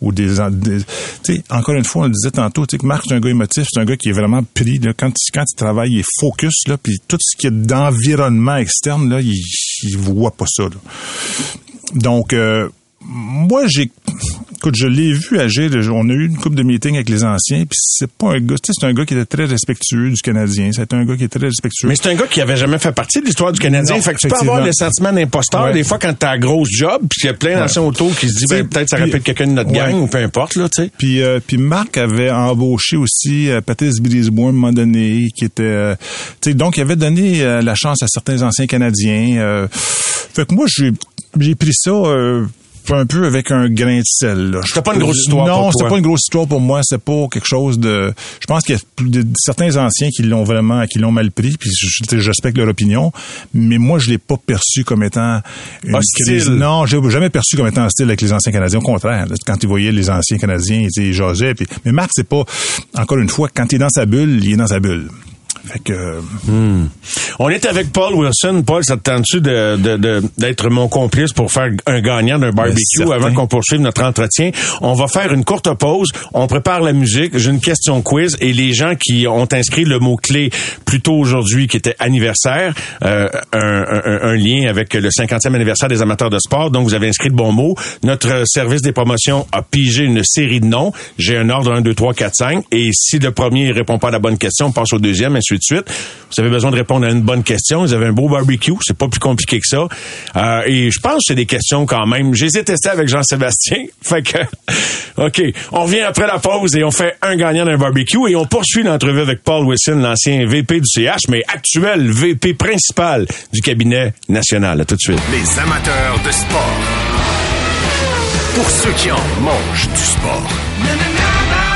ou des... tu sais, encore une fois, on le disait tantôt, tu sais, que Marc, c'est un gars émotif, c'est un gars qui est vraiment pris. Là, quand, quand il travaille, il est focus, là, puis tout ce qui est d'environnement externe, là, il, il voit pas ça. Là. Donc, euh, moi, j'ai, écoute, je l'ai vu agir. On a eu une couple de meetings avec les anciens, puis c'est pas un gars, tu sais, c'est un gars qui était très respectueux du Canadien. C'est un gars qui est très respectueux. Mais c'est un gars qui avait jamais fait partie de l'histoire du Canadien. Non, fait que tu peux avoir le sentiment d'imposteur Ouais. des fois quand t'as un gros job, puis il y a plein d'anciens autour qui se disent, ben, peut-être ça rappelle quelqu'un de notre Ouais. gang ou peu importe, là, tu sais. Puis, euh, puis Marc avait embauché aussi euh, Patrice Brisebois à un moment donné, qui était... euh, tu sais, donc, il avait donné euh, la chance à certains anciens Canadiens. euh, fait que moi, j'ai j'ai pris ça... un peu avec un grain de sel. là. C'était pas une grosse histoire Non, pour toi. c'était pas une grosse histoire pour moi. C'est pas quelque chose de. Je pense qu'il y a de, certains anciens qui l'ont vraiment, qui l'ont mal pris. Puis je, respecte leur opinion, mais moi je l'ai pas perçu comme étant une Hostile. crise. Non, j'ai jamais perçu comme étant hostile avec les anciens Canadiens. Au contraire, quand ils voyaient les anciens Canadiens, tu ils jasaient. Puis, mais Marc, c'est pas. Encore une fois, quand il est dans sa bulle, il est dans sa bulle. Fait que. euh, On est avec Paul Wilson. Paul, ça te tente-tu de, de- de- d'être mon complice pour faire un gagnant d'un barbecue certain. avant qu'on poursuive notre entretien? On va faire une courte pause. On prépare la musique. J'ai une question quiz et les gens qui ont inscrit le mot-clé plus tôt aujourd'hui, qui était anniversaire, euh, un, un- un lien avec le 50e anniversaire des amateurs de sport. Donc, vous avez inscrit le bon mot. Notre service des promotions a pigé une série de noms. J'ai un ordre 1, 2, 3, 4, 5. Et si le premier répond pas à la bonne question, on passe au deuxième, ainsi de suite. Vous avez besoin de répondre à une bonne question. Vous avez un beau barbecue. C'est pas plus compliqué que ça. Euh, et je pense que c'est des questions quand même. Je les ai testées avec Jean-Sébastien. (laughs) Fait que, OK. On revient après la pause et on fait un gagnant d'un barbecue et on poursuit l'entrevue avec Paul Wilson, l'ancien VP du CH, mais actuel VP principal du cabinet national. À tout de suite. Les amateurs de sport. Pour ceux qui en mangent du sport.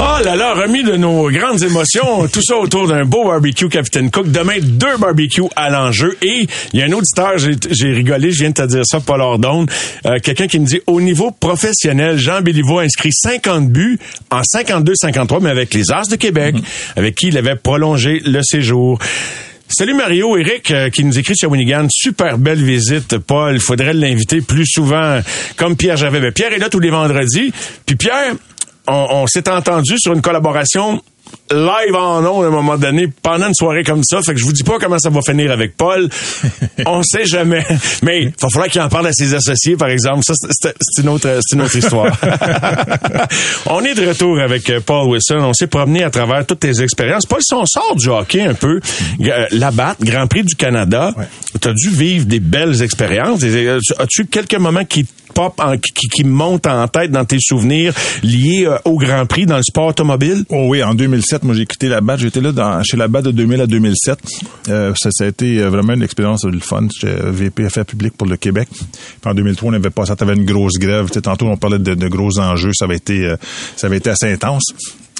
Oh là là, remis de nos grandes émotions, (laughs) tout ça autour d'un beau barbecue Captain Cook. Demain, deux barbecues à l'enjeu. Et il y a un auditeur, j'ai j'ai rigolé, je viens de te dire ça, Paul Ordonne, euh, quelqu'un qui me dit, au niveau professionnel, Jean Béliveau a inscrit 50 buts en 52-53, mais avec les As de Québec, avec qui il avait prolongé le séjour. Salut Mario, Eric euh, qui nous écrit sur Winigan. Super belle visite, Paul. Faudrait l'inviter plus souvent, comme Pierre Javet. Ben, Pierre est là tous les vendredis. Puis Pierre, on, on s'est entendu sur une collaboration live en ondes à un moment donné pendant une soirée comme ça. Fait que je vous dis pas comment ça va finir avec Paul. (laughs) on sait jamais. Mais il va falloir qu'il en parle à ses associés, par exemple. Ça, c'est- une autre, c'est une autre histoire. (laughs) on est de retour avec euh, Paul Wilson. On s'est promené à travers toutes tes expériences. Paul, si on sort du hockey un peu, euh, la batte, Grand Prix du Canada, tu as dû vivre des belles expériences. Euh, As-tu quelques moments qui pop, en- qui, montent en tête dans tes souvenirs liés au Grand Prix dans le sport automobile? Oh oui, en 2007, moi j'ai quitté la BAT. J'étais là chez la BAT de 2000 à 2007. Euh, ça, a été euh, vraiment une expérience euh, le fun. J'étais VP Affaires publiques pour le Québec. Puis en 2003, on avait pas ça. avait une grosse grève. Tantôt, on parlait de, gros enjeux. Ça avait été assez intense.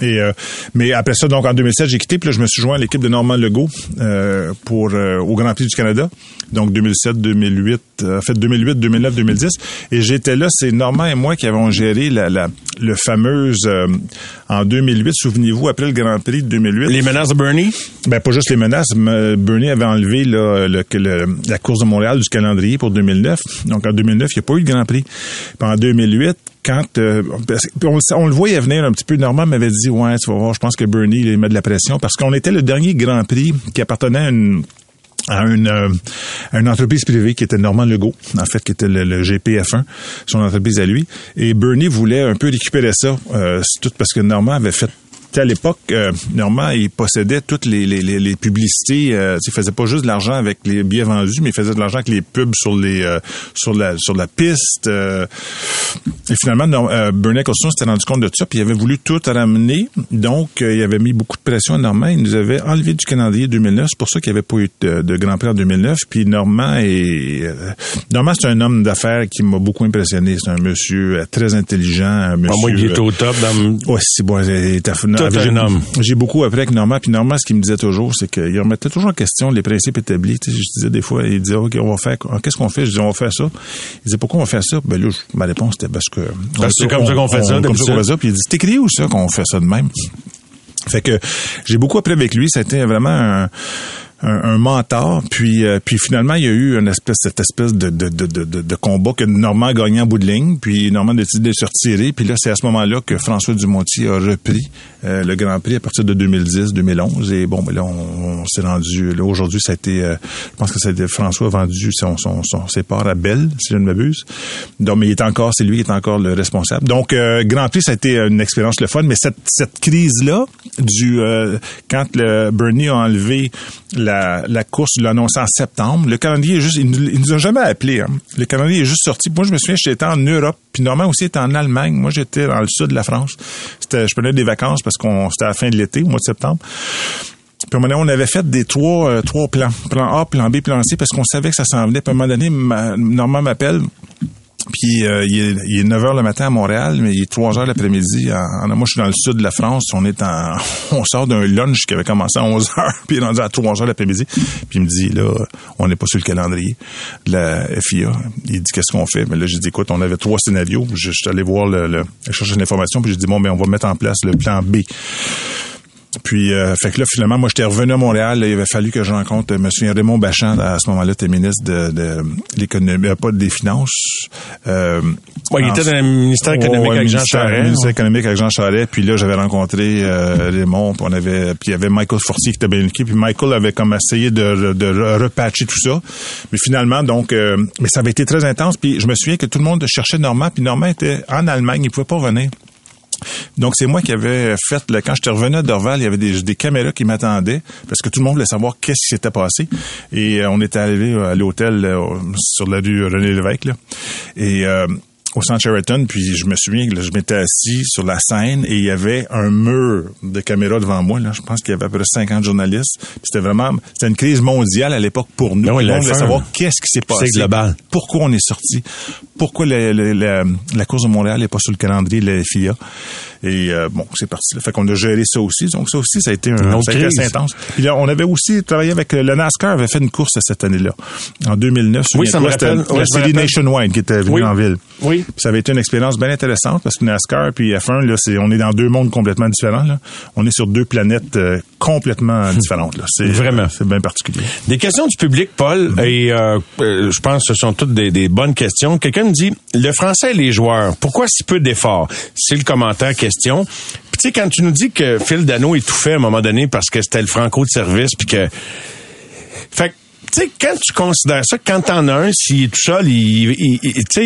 Et euh, mais après ça, donc en 2007, j'ai quitté. Puis là, je me suis joint à l'équipe de Normand Legault euh, pour euh, au Grand Prix du Canada. Donc 2007, 2008, euh, en fait 2008, 2009, 2010. Et j'étais là. C'est Normand et moi qui avons géré la, la le fameuse euh, en 2008. Souvenez-vous après le Grand Prix de 2008. Les menaces de Bernie? Ben pas juste les menaces. Bernie avait enlevé là, le, le- la course de Montréal du calendrier pour 2009. Donc en 2009, il n'y a pas eu de Grand Prix. Puis en 2008, quand euh, on, le voyait venir un petit peu. Normand m'avait dit ouais, tu vas voir, je pense que Bernie il met de la pression parce qu'on était le dernier Grand Prix qui appartenait à une à une, euh, une entreprise privée qui était Normand Legault, en fait, qui était le, le GPF1, son entreprise à lui. Et Bernie voulait un peu récupérer ça, euh, tout parce que Normand avait fait à l'époque, euh, Normand, il possédait toutes les, les, les, les publicités. Euh, il faisait pas juste de l'argent avec les billets vendus, mais il faisait de l'argent avec les pubs sur les euh, sur la sur la piste. euh. et finalement, Nor- euh, Bernie Coston s'était rendu compte de ça, puis il avait voulu tout ramener. Donc, il avait mis beaucoup de pression à Normand. Il nous avait enlevé du calendrier 2009. C'est pour ça qu'il n'y avait pas eu de, de Grand Prix en 2009. Puis Normand est Normand, c'est un homme d'affaires qui m'a beaucoup impressionné. C'est un monsieur très intelligent, un monsieur. Ah, moi, il est au top dans... Ouais, c'est bon. il est j'ai- beaucoup appris avec Normand. Puis Normand, ce qu'il me disait toujours, c'est qu'il remettait toujours en question les principes établis. Tu sais, je disais des fois, il disait, OK, on va faire, quoi? qu'est-ce qu'on fait? Je disais, on va faire ça. Il disait, pourquoi on va faire ça? Ben là, ma réponse était parce que. Parce que c'est comme ça qu'on fait ça, Comme ça qu'on fait ça. Puis il dit, c'est écrit où ça qu'on fait ça de même? Fait que j'ai beaucoup appris avec lui. C'était vraiment un, un, un mentor. Puis, euh, puis finalement, il y a eu une espèce, cette espèce de, de, de, de, de- combat que Normand gagné en bout de ligne. Puis Normand a décidé de se retirer. Puis là, c'est à ce moment-là que François Dumontier a repris euh, le Grand Prix à partir de 2010-2011. Et bon, ben là, on, s'est rendu. Là, aujourd'hui, ça a été, euh, je pense que été François vendu son, son, son, ses parts à Belle, si je ne m'abuse. Donc, mais il est encore, c'est lui qui est encore le responsable. Donc, euh, Grand Prix, ça a été une expérience le fun. Mais cette, cette crise-là, du euh, quand le Bernie a enlevé la, course, il l'a en septembre. Le calendrier est juste, il, il nous a jamais appelé. Hein. Le calendrier est juste sorti. Moi, je me souviens, j'étais en Europe, puis Normand aussi était en Allemagne. Moi, j'étais dans le sud de la France. Je prenais des vacances parce qu'on c'était à la fin de l'été, au mois de septembre. Puis à un moment donné, on avait fait des trois, euh, plans. Plan A, plan B, plan C, parce qu'on savait que ça s'en venait. Puis à un moment donné, ma- Normand m'appelle. Puis euh, il, est, il est 9 h le matin à Montréal, mais il est 3 h l'après-midi. En, en- moi, je suis dans le sud de la France. On est en, (laughs) on sort d'un lunch qui avait commencé à 11 h (laughs) puis il est rendu à 3 h l'après-midi. Puis il me dit, là, on n'est pas sur le calendrier de la FIA. Il dit, qu'est-ce qu'on fait? Mais là, j'ai dit, écoute, on avait trois scénarios. Je, suis allé voir le, le chercher l'information, puis j'ai dit, bon, ben, on va mettre en place le plan B. Puis, euh, fait que là, finalement, moi, j'étais revenu à Montréal. là, il avait fallu que je rencontre euh, M. Raymond Bachand. À ce moment-là, était ministre de, de l'économie, euh, pas des finances. Euh, Ouais, il en- était dans le ministère économique Ouais, avec Jean Charest. ministère économique avec Jean Charest. Puis là, j'avais rencontré euh, Raymond. Puis on avait, puis il y avait Michael Fortier qui était bien équipe. Puis Michael avait comme essayé de, de, re- repatcher tout ça. Mais finalement, donc, euh, mais ça avait été très intense. Puis je me souviens que tout le monde cherchait Normand. Puis Normand était en Allemagne. Il pouvait pas revenir. Donc, c'est moi qui avais fait, quand j'étais revenu à Dorval, il y avait des, caméras qui m'attendaient parce que tout le monde voulait savoir qu'est-ce qui s'était passé. Et euh, on était arrivé euh, à l'hôtel euh, sur la rue René Lévesque. Et au centre Sheraton, puis je me souviens que là, je m'étais assis sur la scène et il y avait un mur de caméras devant moi. Là. Je pense qu'il y avait à peu près 50 journalistes. C'était vraiment, c'était une crise mondiale à l'époque pour nous. Ben oui, monde voulait F1, savoir qu'est-ce qui s'est passé. global. Pourquoi on est sorti. Pourquoi la, la- la- la course de Montréal n'est pas sur le calendrier de la FIA. Et euh, bon, c'est parti. là. Fait qu'on a géré ça aussi. Donc ça aussi, ça a été un Une autre assez crise. intense. Puis là, on avait aussi travaillé avec euh, le NASCAR avait fait une course cette année-là, en 2009. Oui, ça me rappelle. La série. Nationwide qui était venue Oui. en ville. Oui. Puis ça avait été une expérience bien intéressante parce que NASCAR puis F1, là, c'est, on est dans deux mondes complètement différents. Là. On est sur deux planètes euh, complètement différentes. Là. C'est, Vraiment. C'est bien particulier. Des questions du public, Paul, et euh, euh, je pense que ce sont toutes des, des bonnes questions. Quelqu'un me dit, le français et les joueurs, pourquoi si peu d'efforts? C'est le commentaire question. Puis tu sais, quand tu nous dis que Phil Dano étouffait à un moment donné parce que c'était le franco de service, puis que... Fait que, tu sais, quand tu considères ça, quand t'en as un, s'il est tout seul, il, il- il- tu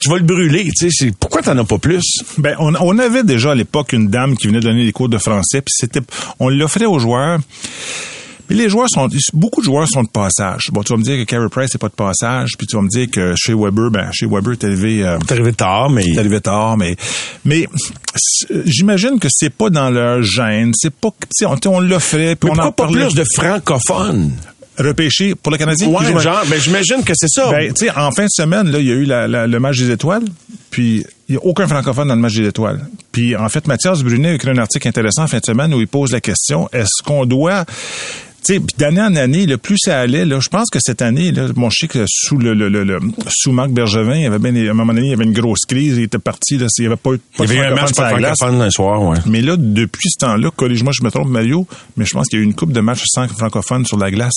tu, vas le brûler, tu sais. Pourquoi t'en as pas plus? Ben, on, on avait déjà à l'époque une dame qui venait donner des cours de français, puis c'était, on l'offrait aux joueurs. Mais les joueurs sont, beaucoup de joueurs sont de passage. Bon, tu vas me dire que Carey Price c'est pas de passage, puis tu vas me dire que chez Weber, ben, chez Weber est arrivé, euh, T'es arrivé tard, mais... est arrivé tard, mais, mais j'imagine que c'est pas dans leur gêne, c'est pas, tu sais, on, on l'offrait, puis on en pourquoi pas parlait. plus de francophones? Repêché pour le Canadien. qui Ouais, joue genre, ben j'imagine que c'est ça. ben, tu sais, en fin de semaine, là, il y a eu la- la- le match des étoiles, puis il n'y a aucun francophone dans le match des étoiles. Puis, en fait, Mathias Brunet a écrit un article intéressant en fin de semaine où il pose la question, est-ce qu'on doit... Tu sais, puis d'année en année, le plus ça allait, là, je pense que cette année, là, bon, je sais que sous le, le, le, le- sous Marc Bergevin, il y avait bien, à un moment donné, il y avait une grosse crise, il était parti, là, il n'y avait pas, eu- pas Il y de avait eu un match pas un soir, ouais. Mais là, depuis ce temps-là, corrige-moi, je me trompe, Mario, mais je pense qu'il y a eu une coupe de matchs sans francophones sur la glace.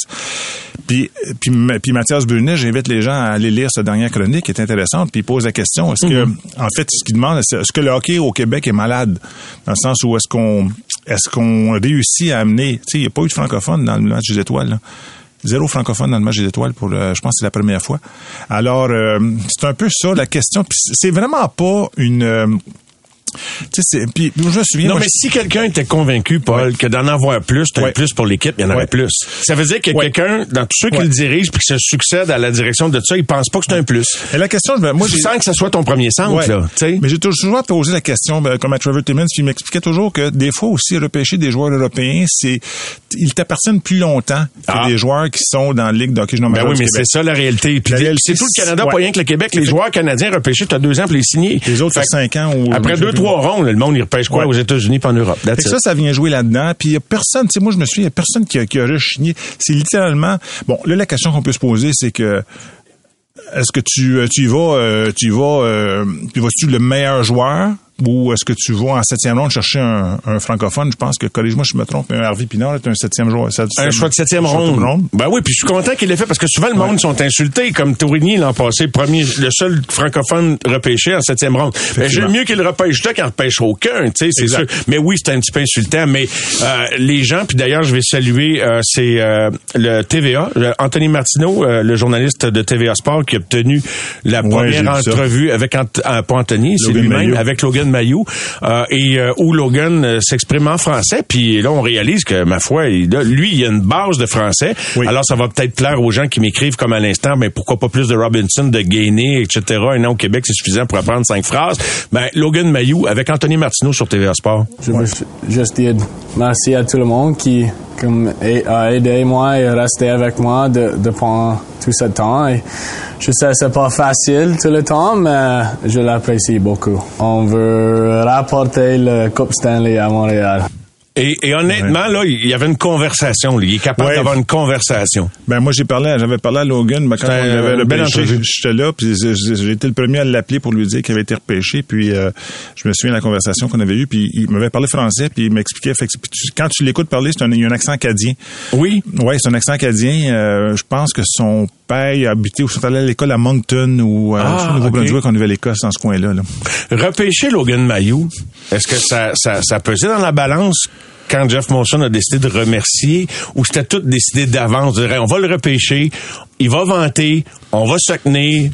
Puis, puis, puis Mathias Brunet, j'invite les gens à aller lire sa dernière chronique, qui est intéressante, puis il pose la question, est-ce que, en fait, ce qu'il demande, c'est est-ce que le hockey au Québec est malade? Dans le sens où est-ce qu'on, est-ce qu'on réussit à amener, tu sais, il n'y a pas eu de francophones dans le match des étoiles, là. Zéro francophone dans le match des étoiles pour, le- je pense que c'est la première fois. Alors, euh, c'est un peu ça la question. C'est vraiment pas une, puis je me souviens. Non, moi, mais si quelqu'un était convaincu, Paul, que d'en avoir plus, t'as Ouais. un plus pour l'équipe, il y en Ouais. plus. Ça veut dire que quelqu'un, dans tous ceux qui le dirigent puis qui se succèdent à la direction de ça, il pense pas que c'est un plus. Et la question, je- moi, j'ai sens que ça soit ton premier centre, là, tu sais? Mais j'ai toujours posé la question, ben, comme à Trevor Timmons, puis il m'expliquait toujours que des fois aussi repêcher des joueurs européens, c'est ils t'appartiennent plus longtemps que Ah. des joueurs qui sont dans la Ligue d'hockey junior Ben oui, mais c'est ça la réalité. Puis c'est tout le Canada, pas rien que le Québec. Les joueurs canadiens repêchés, t'as deux ans pour les signer. Les autres, cinq ans ou Après deux, trois ronds, le monde, il repêche quoi aux États-Unis pas en Europe? Fait ça, ça vient jouer là-dedans. Puis il y a personne, tu sais, moi, je me souviens, il y a personne qui a, qui a rechigné. C'est littéralement, bon, là, la question qu'on peut se poser, c'est que, est-ce que tu, tu y vas, euh, tu y vas, euh, tu vas-tu le meilleur joueur? Ou est-ce que tu vas en septième ronde chercher un, un francophone? Je pense que, collège moi je me trompe, mais un Harvey Pinard est un septième joueur. Un choix de septième ronde. Ben oui, puis je suis content qu'il l'ait fait parce que souvent le monde sont insultés, comme Tourigny l'an passé, premier, le seul francophone repêché en septième ronde. Mais j'aime mieux qu'il repêche là qu'il repêche aucun, tu sais, c'est sûr. Mais oui, c'est un petit peu insultant, mais euh, les gens, puis d'ailleurs, je vais saluer, euh, c'est euh, le TVA, Anthony Martineau, euh, le journaliste de TVA Sport, qui a obtenu la première entrevue avec, Ant pas Anthony, c'est lui-même, avec Logan Maillot euh, et euh, où Logan euh, s'exprime en français. Puis là, on réalise que, ma foi, il, lui, il a une base de français. Alors, ça va peut-être plaire aux gens qui m'écrivent comme à l'instant, mais pourquoi pas plus de Robinson, de Gainé, etc. Un an au Québec, c'est suffisant pour apprendre cinq phrases. Ben, Logan Mayou avec Anthony Martineau sur TVA Sport. Je veux juste dire merci à tout le monde qui comme, a aidé moi et resté avec moi de, de pendant tout ce temps. Et je sais c'est pas facile tout le temps, mais je l'apprécie beaucoup. On veut rapporter le Coupe Stanley à Montréal. Et, et, honnêtement, là, il y avait une conversation. Il est capable d'avoir une conversation. Ben moi, j'ai parlé, j'avais parlé à Logan, mais quand on avait repêché, j'étais là, puis j'ai été le premier à l'appeler pour lui dire qu'il avait été repêché. Puis euh, je me souviens de la conversation qu'on avait eue, puis il m'avait parlé français, puis il m'expliquait. quand tu l'écoutes parler, c'est un, il y a un accent acadien. Oui. Ouais, c'est un accent acadien. Euh, je pense que son père habitait ou sont allés à l'école à Moncton ou euh, ah, au Nouveau-Brunswick, okay. on avait l'Écosse dans ce coin-là. Là. Repêcher Logan Mayou, est-ce que ça, ça, ça pesait dans la balance quand Jeff Monson a décidé de remercier, ou c'était tout décidé d'avance, on va le repêcher, il va vanter, on va se tenir,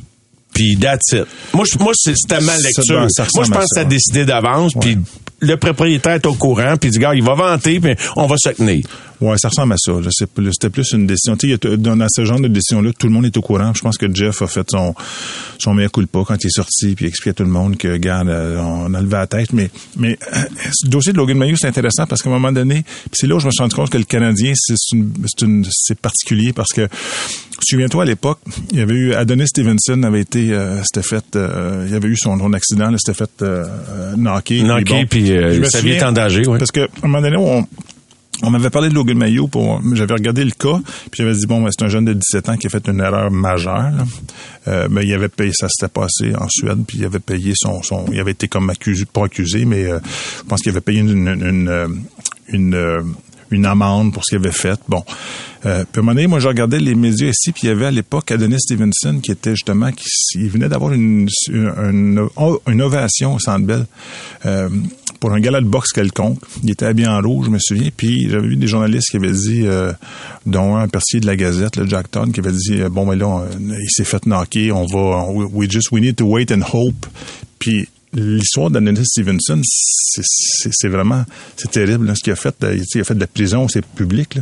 puis that's it. Moi, moi c'était ma lecture. moi, je pense que c'était décidé d'avance, puis le propriétaire est au courant, puis il dit, gars, il va vanter, puis on va se tenir. Ouais, ça ressemble à ça. C'était plus une décision. Tu sais, dans ce genre de décision-là, tout le monde est au courant. Je pense que Jeff a fait son son meilleur coup de pas quand il est sorti, puis il expliqué à tout le monde que, regarde, euh, on a levé la tête. Mais, mais ce dossier de Logan Mayou, c'est intéressant parce qu'à un moment donné, c'est là où je me suis rendu compte que le Canadien, c'est une, une c'est particulier parce que souviens-toi à l'époque, il y avait eu Adonis Stevenson avait été, euh, c'était fait, euh, il avait eu son, son accident, c'était fait euh, knocker. Knocker, puis, bon, puis sa vie est en danger. Ouais. Parce que à un moment donné, on, on m'avait parlé de Logan Mayo pour j'avais regardé le cas puis j'avais dit bon ben, c'est un jeune de 17 ans qui a fait une erreur majeure euh, mais il avait payé ça s'était passé en Suède puis il avait payé son son il avait été comme accusé pas accusé mais euh, je pense qu'il avait payé une une, une, une une amende pour ce qu'il avait fait. Bon. Euh, puis à un moment donné, moi, je regardais les médias ici, puis il y avait à l'époque Adonis Stevenson qui était justement, qui il venait d'avoir une, une, une, ovation au Centre Bell. Euh, pour un gala de boxe quelconque. Il était habillé en rouge, je me souviens. Puis j'avais vu des journalistes qui avaient dit, euh, dont un percier de la Gazette, le Jack qui avait dit, bon, mais là, il s'est fait knocker, on va, we just, we need to wait and hope. Puis l'histoire d'Adonis Stevenson, c'est vraiment, c'est terrible là, ce qu'il a fait. Il a fait de la prison, c'est public. Là.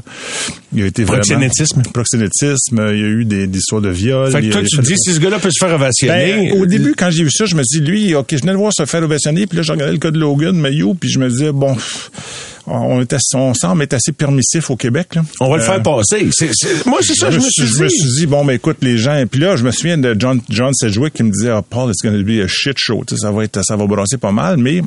Il a été proxénétisme. Vraiment, proxénétisme. Il y a eu des, des histoires de viol. Fait que toi, tu te dis, si ce gars-là peut se faire ovationner. Ben, au début, quand j'ai vu ça, je me dit, lui, OK, je venais le voir se faire ovationner, puis là, j'ai regardé le cas de Logan, Mayo, puis je me disais, bon, on, est assez, on semble être assez permissif au Québec. Là. On va le faire passer. Moi, c'est ça, je, me suis, dit. Je me suis dit, bon, mais écoute, les gens. Puis là, je me souviens de John, John Sedgwick qui me disait, oh, Paul, it's going to be a shit show. ça va être, ça va brasser pas mal, mais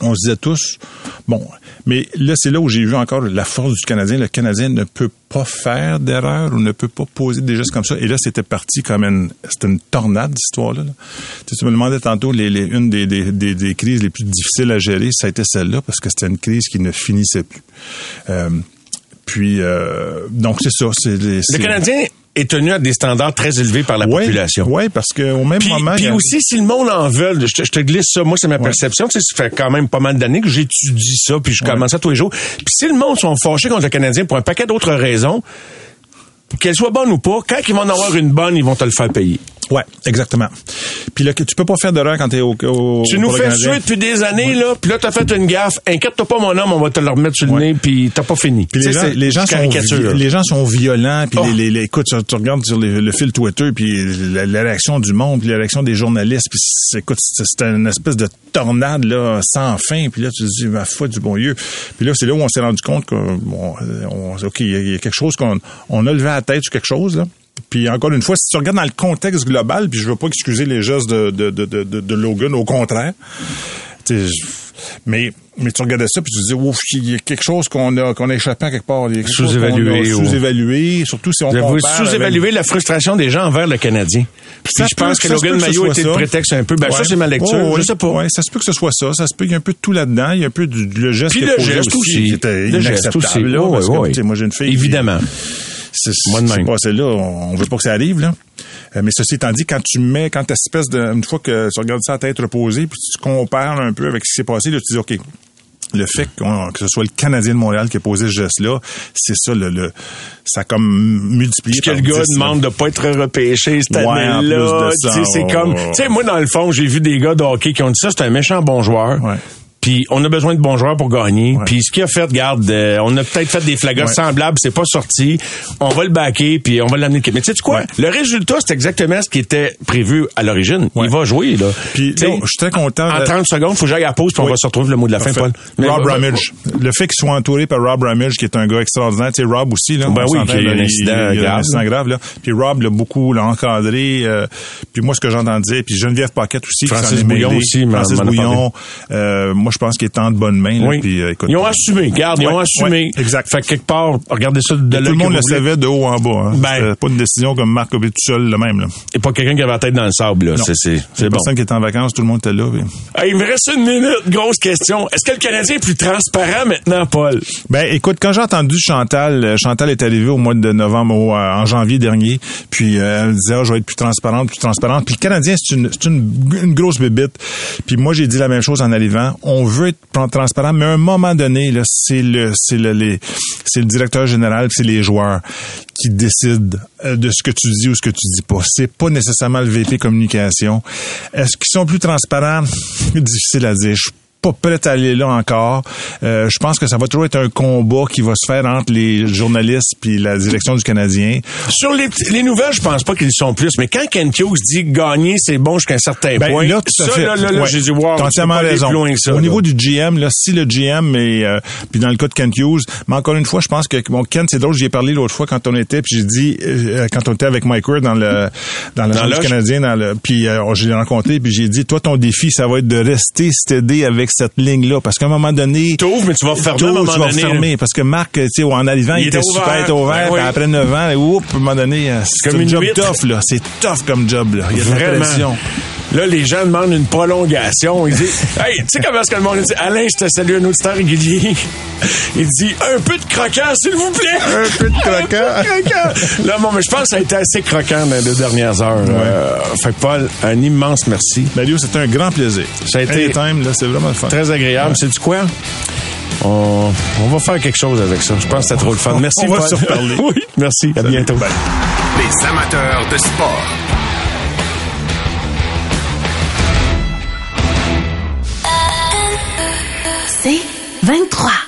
on se disait tous, bon, mais là, c'est là où j'ai vu encore la force du Canadien. Le Canadien ne peut pas faire d'erreur ou ne peut pas poser des gestes comme ça. Et là, c'était parti comme une, c'était une tornade, cette histoire-là. Tu, me demandais tantôt, une des, des, des, des, crises les plus difficiles à gérer, ça a été celle-là, parce que c'était une crise qui ne finissait plus. Euh, puis, euh, donc, c'est ça. C'est, le Canadien est tenu à des standards très élevés par la population. Oui, parce qu'au même puis, moment... Puis aussi, si le monde en veut, je te, je te glisse ça, moi, c'est ma perception, tu sais, ça fait quand même pas mal d'années que j'étudie ça, puis je commence ça tous les jours. Puis si le monde sont fâchés contre le Canadien pour un paquet d'autres raisons, qu'elle soit bonne ou pas, quand ils vont en avoir une bonne, ils vont te le faire payer. Ouais, exactement. Puis là, tu peux pas faire d'erreur quand t'es au, au Tu nous fais suer depuis des années, ouais. là, puis là, t'as fait une gaffe. Inquiète-toi pas, mon homme, on va te le remettre sur le ouais. nez, puis t'as pas fini. Puis les, gens, les, gens sont les gens sont violents, puis oh. les, les, écoute, tu, regardes sur le fil Twitter, puis la, la, réaction du monde, puis la réaction des journalistes, puis écoute, c'est une espèce de tornade, là, sans fin, puis là, tu te dis, ma foi du bon Dieu. Puis là, c'est là où on s'est rendu compte que, bon, on, OK, il y, a quelque chose qu'on on a levé la tête sur quelque chose, là. Puis encore une fois, si tu regardes dans le contexte global, puis je veux pas excuser les gestes de, de, de, de, de Logan, au contraire, je- mais, mais tu regardais ça puis tu te dis, ouf, il y a quelque chose qu'on a, qu'on a échappé à quelque part. Il y a quelque chose qu'on a Sous-évalué ou- Sous-évalué, surtout si on Vous compare sous-évaluer avec- la frustration des gens envers le Canadien. Puis Ça je pense que- Logan Mayo était le prétexte un peu. Ben ça, c'est ma lecture. Oh, Je oui. sais pas. Ouais, ça se peut que ce soit ça. Ça se peut qu'il y ait un peu de tout là-dedans. Il y a un peu du, le geste Puis le geste aussi. qui était Le geste aussi. là, Ouais, parce que, ouais. tu sais, moi, j'ai une fille. Évidemment. C'est même. passé là. On, veut pas que ça arrive, là. Euh, mais ceci étant dit, quand tu mets, quand espèce de, une fois que tu regardes ça à tête reposée, puis tu compares un peu avec ce qui s'est passé, là, tu dis, OK, le fait que ce soit le Canadien de Montréal qui a posé ce geste-là, c'est ça, le, le- ça a comme multiplié Puis que le gars 10, là. demande de pas être repêché cette Ouais, année-là. c'est ouais, comme, ouais. tu sais, moi dans le fond, j'ai vu des gars de hockey qui ont dit ça, c'est un méchant bon joueur. Puis on a besoin de bons joueurs pour gagner. Puis ce qu'il a fait, regarde, euh, on a peut-être fait des flagas Ouais. semblables, c'est pas sorti. On va le backer, puis on va l'amener. Mais tu sais quoi? Ouais. Le résultat, c'est exactement ce qui était prévu à l'origine. Ouais. Il va jouer là. Puis, je suis très content. En de- 30 secondes, faut que j'aille à pause, puis on va se retrouver le mot de la fin. Paul. Mais- Rob Ramage. Le fait qu'il soit entouré par Rob Ramage, qui est un gars extraordinaire. Tu sais, Rob aussi, là. Ben oui, qu'il y a un il- incident il grave, un incident là. grave, là. Puis Rob l'a beaucoup l'a encadré. euh, puis moi, ce que j'entends dire, puis Geneviève Paquette aussi, Francis Bouillon mêlé. aussi, Francis Bouillon. euh, moi, je pense qu'il est en de bonnes mains. là. Oui. Puis, euh, écoute, ils ont assumé, garde, ils Ouais, ont assumé. ouais, exact. Fait que quelque part, regardez ça de tout l'œil le monde le savait de haut en bas. Hein. Ben- pas une décision comme Marc pris tout seul, le même. Là. Et pas quelqu'un qui avait la tête dans le sable, là. C'est, c'est, c'est bon. personne qui était en vacances, tout le monde était là. puis- Ah, il me reste une minute. Grosse question. Est-ce que le Canadien est plus transparent maintenant, Paul? Ben, écoute, quand j'ai entendu Chantal, euh, Chantal est arrivée au mois de novembre, au, euh, en janvier dernier, puis euh, elle me disait, Ah, je vais être plus transparente, plus transparente. Puis le Canadien, c'est une, c'est une, une grosse bébite. Puis moi, j'ai dit la même chose en arrivant. On veut être tran- transparent, mais à un moment donné, c'est le, c'est le, c'est le directeur général, c'est les joueurs qui décident euh, de ce que tu dis ou ce que tu dis pas. C'est pas nécessairement le VP communication. Est-ce qu'ils sont plus transparents? (laughs) Difficile à dire. Pas prêt à aller là encore. Euh, je pense que ça va toujours être un combat qui va se faire entre les journalistes puis la direction du Canadien. Sur les, les nouvelles, je pense pas qu'ils sont plus. Mais quand Ken Hughes dit gagner, c'est bon jusqu'à un certain Ben, point. là, tout ça, fait. là, là, là, Ouais. j'ai dit, wow, T'as entièrement raison. plus loin que ça. Au là. niveau du GM, là, si le GM est, euh, puis dans le cas de Kent Hughes, mais encore une fois, je pense que bon, Kent, c'est drôle, j'y ai parlé l'autre fois quand on était, puis j'ai dit, euh, quand on était avec Mike Ward dans le dans le Dans. Canadien, dans le, puis euh, je l'ai rencontré, puis j'ai dit, toi, ton défi, ça va être de rester stédé avec cette ligne-là, parce qu'à un moment donné, T'ouvres, mais tu vas fermer à un Tôt, moment tu vas fermer parce que Marc, tu sais, en arrivant, Il il, était ouvert. super ouvert, Ben oui. après 9 ans, oups, à un moment donné, euh, c'est Comme un une job huître. tough, là. C'est tough comme job, là. Il y a de la pression. Là, les gens demandent une prolongation. Ils disent, (laughs) hey, tu sais comment est-ce que le monde dit, Alain, je te salue un auditeur régulier. Il dit, un peu de croquant, s'il vous plaît. Un peu de croquant. (laughs) Un peu de croquant. Là, bon, mais je pense que ça a été assez croquant dans les deux dernières heures. Euh, fait que Paul, un immense merci. Mario, c'était un grand plaisir. Ça a été- là, c'est vraiment le fun. Très agréable. C'est du quoi? On, on va faire quelque chose avec ça. Je pense que c'était trop le fun. Merci, On va Paul. se reparler. (laughs) oui, merci. À bientôt. Les amateurs de sport. 23.